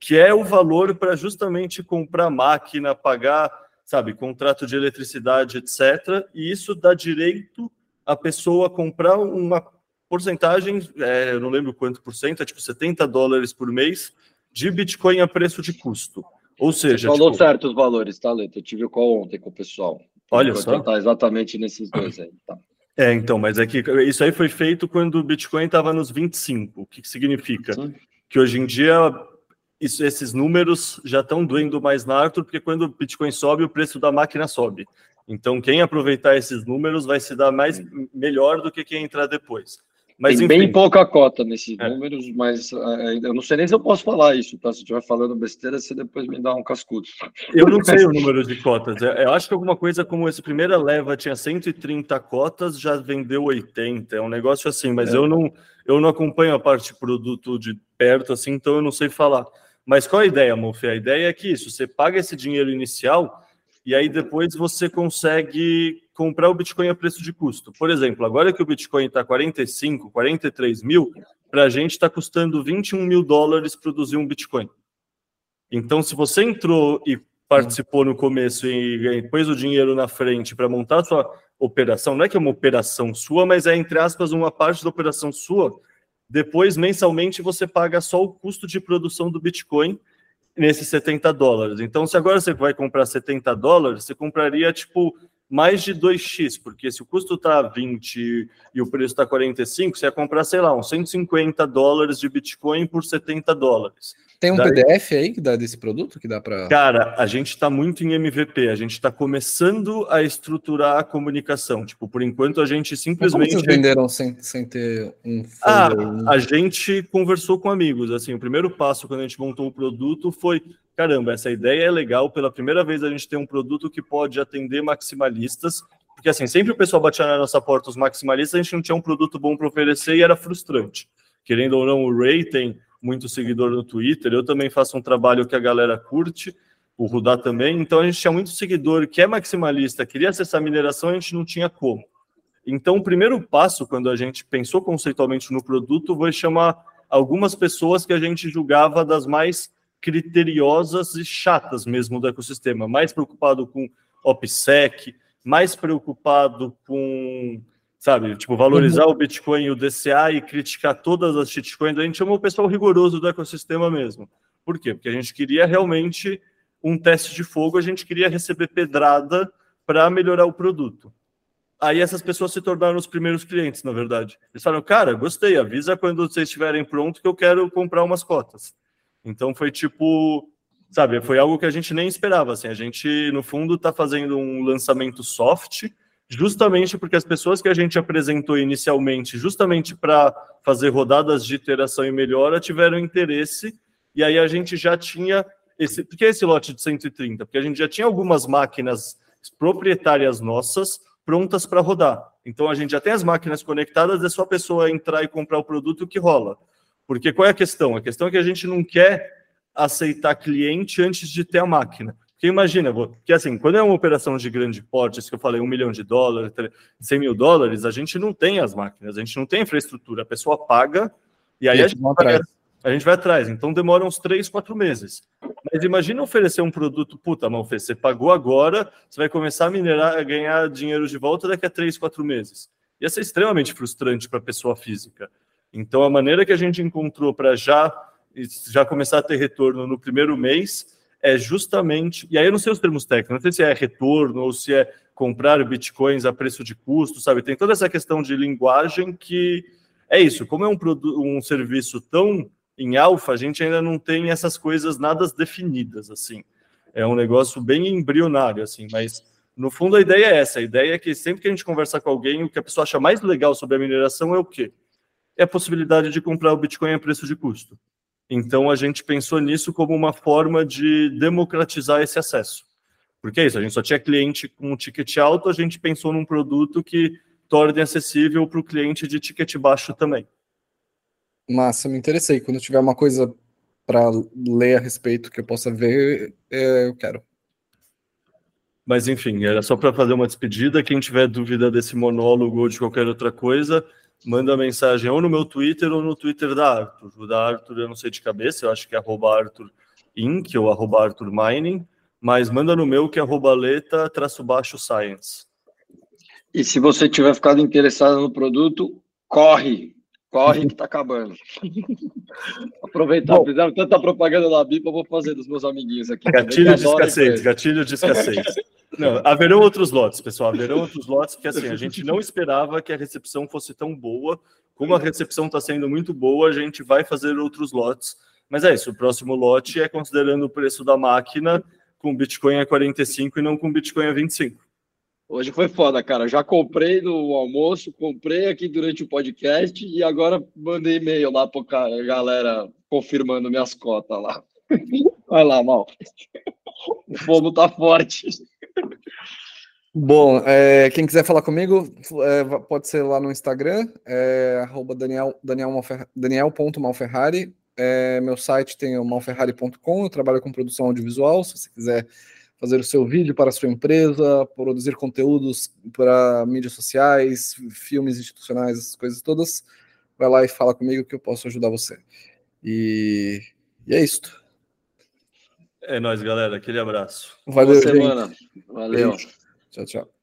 que é o valor para justamente comprar máquina, pagar, sabe, contrato de eletricidade, etc. E isso dá direito à pessoa comprar uma porcentagem, é, eu não lembro quanto por cento, é tipo 70 dólares por mês de Bitcoin a preço de custo. Ou seja, Falou tipo, certo os valores, tá, Leto? Eu tive o call ontem com o pessoal. Olha só. tentar exatamente nesses dois aí. Tá. É, então, mas é que isso aí foi feito quando o Bitcoin estava nos 25. O que, que significa? Sim. Que hoje em dia isso- esses números já estão doendo mais na Arthur, porque quando o Bitcoin sobe, o preço da máquina sobe. Então, quem aproveitar esses números vai se dar mais melhor do que quem entrar depois. Mas Tem enfim, bem pouca cota nesses É. números, mas é, eu não sei nem se eu posso falar isso, tá? Se eu estiver falando besteira, você depois me dá um cascudo. eu não sei o número de cotas. Eu acho que alguma coisa como essa primeira leva tinha 130 cotas, já vendeu 80. É um negócio assim, mas É. eu não eu não acompanho a parte produto de perto assim, então eu não sei falar. Mas qual a ideia, Monfê? A ideia é que isso, você paga esse dinheiro inicial e aí depois você consegue comprar o Bitcoin a preço de custo. Por exemplo, agora que o Bitcoin está 45, 43 mil, para a gente está custando 21 mil dólares produzir um Bitcoin. Então, se você entrou e participou no começo e pôs o dinheiro na frente para montar a sua operação, não é que é uma operação sua, mas é, entre aspas, uma parte da operação sua, depois, mensalmente, você paga só o custo de produção do Bitcoin nesses 70 dólares. Então, se agora você vai comprar 70 dólares, você compraria tipo mais de 2x, porque se o custo está 20 e o preço está 45, você ia comprar, sei lá, uns 150 dólares de Bitcoin por 70 dólares. Tem um Daí... PDF aí que dá desse produto que dá para. Cara, a gente está muito em MVP, a gente está começando a estruturar a comunicação. Tipo, por enquanto a gente simplesmente. Como vocês venderam sem, sem ter um. Ah, a gente conversou com amigos. Assim, o primeiro passo quando a gente montou o produto foi: caramba, essa ideia é legal. Pela primeira vez a gente tem um produto que pode atender maximalistas. Porque assim, sempre o pessoal batia na nossa porta os maximalistas, a gente não tinha um produto bom para oferecer e era frustrante. Querendo ou não, o Ray tem muito seguidor no Twitter, eu também faço um trabalho que a galera curte, o Rudá também, então a gente tinha muito seguidor que é maximalista, queria acessar a mineração, a gente não tinha como. Então, o primeiro passo, quando a gente pensou conceitualmente no produto, foi chamar algumas pessoas que a gente julgava das mais criteriosas e chatas mesmo do ecossistema, mais preocupado com OPSEC, mais preocupado com sabe? Tipo, valorizar uhum. o Bitcoin e o DCA e criticar todas as shitcoins. A gente chamou o pessoal rigoroso do ecossistema mesmo. Por quê? Porque a gente queria realmente um teste de fogo, a gente queria receber pedrada para melhorar o produto. Aí essas pessoas se tornaram os primeiros clientes, na verdade. Eles falaram, cara, gostei, avisa quando vocês estiverem pronto que eu quero comprar umas cotas. Então foi tipo, sabe, foi algo que a gente nem esperava. Assim, a gente, no fundo, está fazendo um lançamento soft, justamente porque as pessoas que a gente apresentou inicialmente, justamente para fazer rodadas de iteração e melhora, tiveram interesse, e aí a gente já tinha esse. Por que esse lote de 130? Porque a gente já tinha algumas máquinas proprietárias nossas prontas para rodar. Então a gente já tem as máquinas conectadas, é só a pessoa entrar e comprar o produto que rola. Porque qual é a questão? A questão é que a gente não quer aceitar cliente antes de ter a máquina. Porque imagina, que assim, quando é uma operação de grande porte, isso que eu falei, um milhão de dólares, 100 mil dólares, a gente não tem as máquinas, a gente não tem infraestrutura, a pessoa paga e aí e a, gente vai, a gente vai atrás. Então demora uns três, quatro meses. Mas imagina oferecer um produto, puta, mas você pagou agora, você vai começar a minerar, a ganhar dinheiro de volta daqui a três, quatro meses. Ia ser extremamente frustrante para a pessoa física. Então a maneira que a gente encontrou para já, já começar a ter retorno no primeiro mês é justamente, e aí eu não sei os termos técnicos, não sei se é retorno ou se é comprar bitcoins a preço de custo, sabe? Tem toda essa questão de linguagem que é isso. Como é um, um serviço tão em alfa, a gente ainda não tem essas coisas nada definidas, assim. É um negócio bem embrionário, assim, mas no fundo a ideia é essa. A ideia é que sempre que a gente conversar com alguém, o que a pessoa acha mais legal sobre a mineração é o quê? É a possibilidade de comprar o Bitcoin a preço de custo. Então a gente pensou nisso como uma forma de democratizar esse acesso. Porque é isso, a gente só tinha cliente com um ticket alto, a gente pensou num produto que torne acessível para o cliente de ticket baixo também. Massa, me interessei. Quando tiver uma coisa para ler a respeito que eu possa ver, é, eu quero. Mas enfim, era só para fazer uma despedida. Quem tiver dúvida desse monólogo ou de qualquer outra coisa, manda mensagem ou no meu Twitter ou no Twitter da Arthur. O da Arthur eu não sei de cabeça, eu acho que é arroba Arthur Inc. ou arroba Arthur Mining, mas manda no meu que é arroba leta traço baixo science. E se você tiver ficado interessado no produto, corre, corre que tá acabando. [LAUGHS] Aproveitar, Bom, fizeram tanta propaganda da BIPA, eu vou fazer dos meus amiguinhos aqui. Gatilho de escassez, gatilho de escassez. [LAUGHS] Não, haverão outros lotes, pessoal. Haverão outros lotes, porque assim, a gente não esperava que a recepção fosse tão boa. Como a recepção está sendo muito boa, a gente vai fazer outros lotes. Mas é isso, o próximo lote é considerando o preço da máquina com Bitcoin a 45 e não com Bitcoin a 25. Hoje foi foda, cara. Já comprei no almoço, comprei aqui durante o podcast e agora mandei e-mail lá para galera confirmando minhas cotas lá. [LAUGHS] Vai lá, mal. O fogo tá forte. Bom, é, quem quiser falar comigo, é, pode ser lá no Instagram, é, Daniel, Daniel Daniel.malferrari. É, meu site tem o malferrari.com, eu trabalho com produção audiovisual, se você quiser fazer o seu vídeo para a sua empresa, produzir conteúdos para mídias sociais, filmes institucionais, essas coisas todas, vai lá e fala comigo que eu posso ajudar você. E, e é isto. É nóis, galera. Aquele abraço. Valeu, Boa semana. Valeu. Tchau, tchau.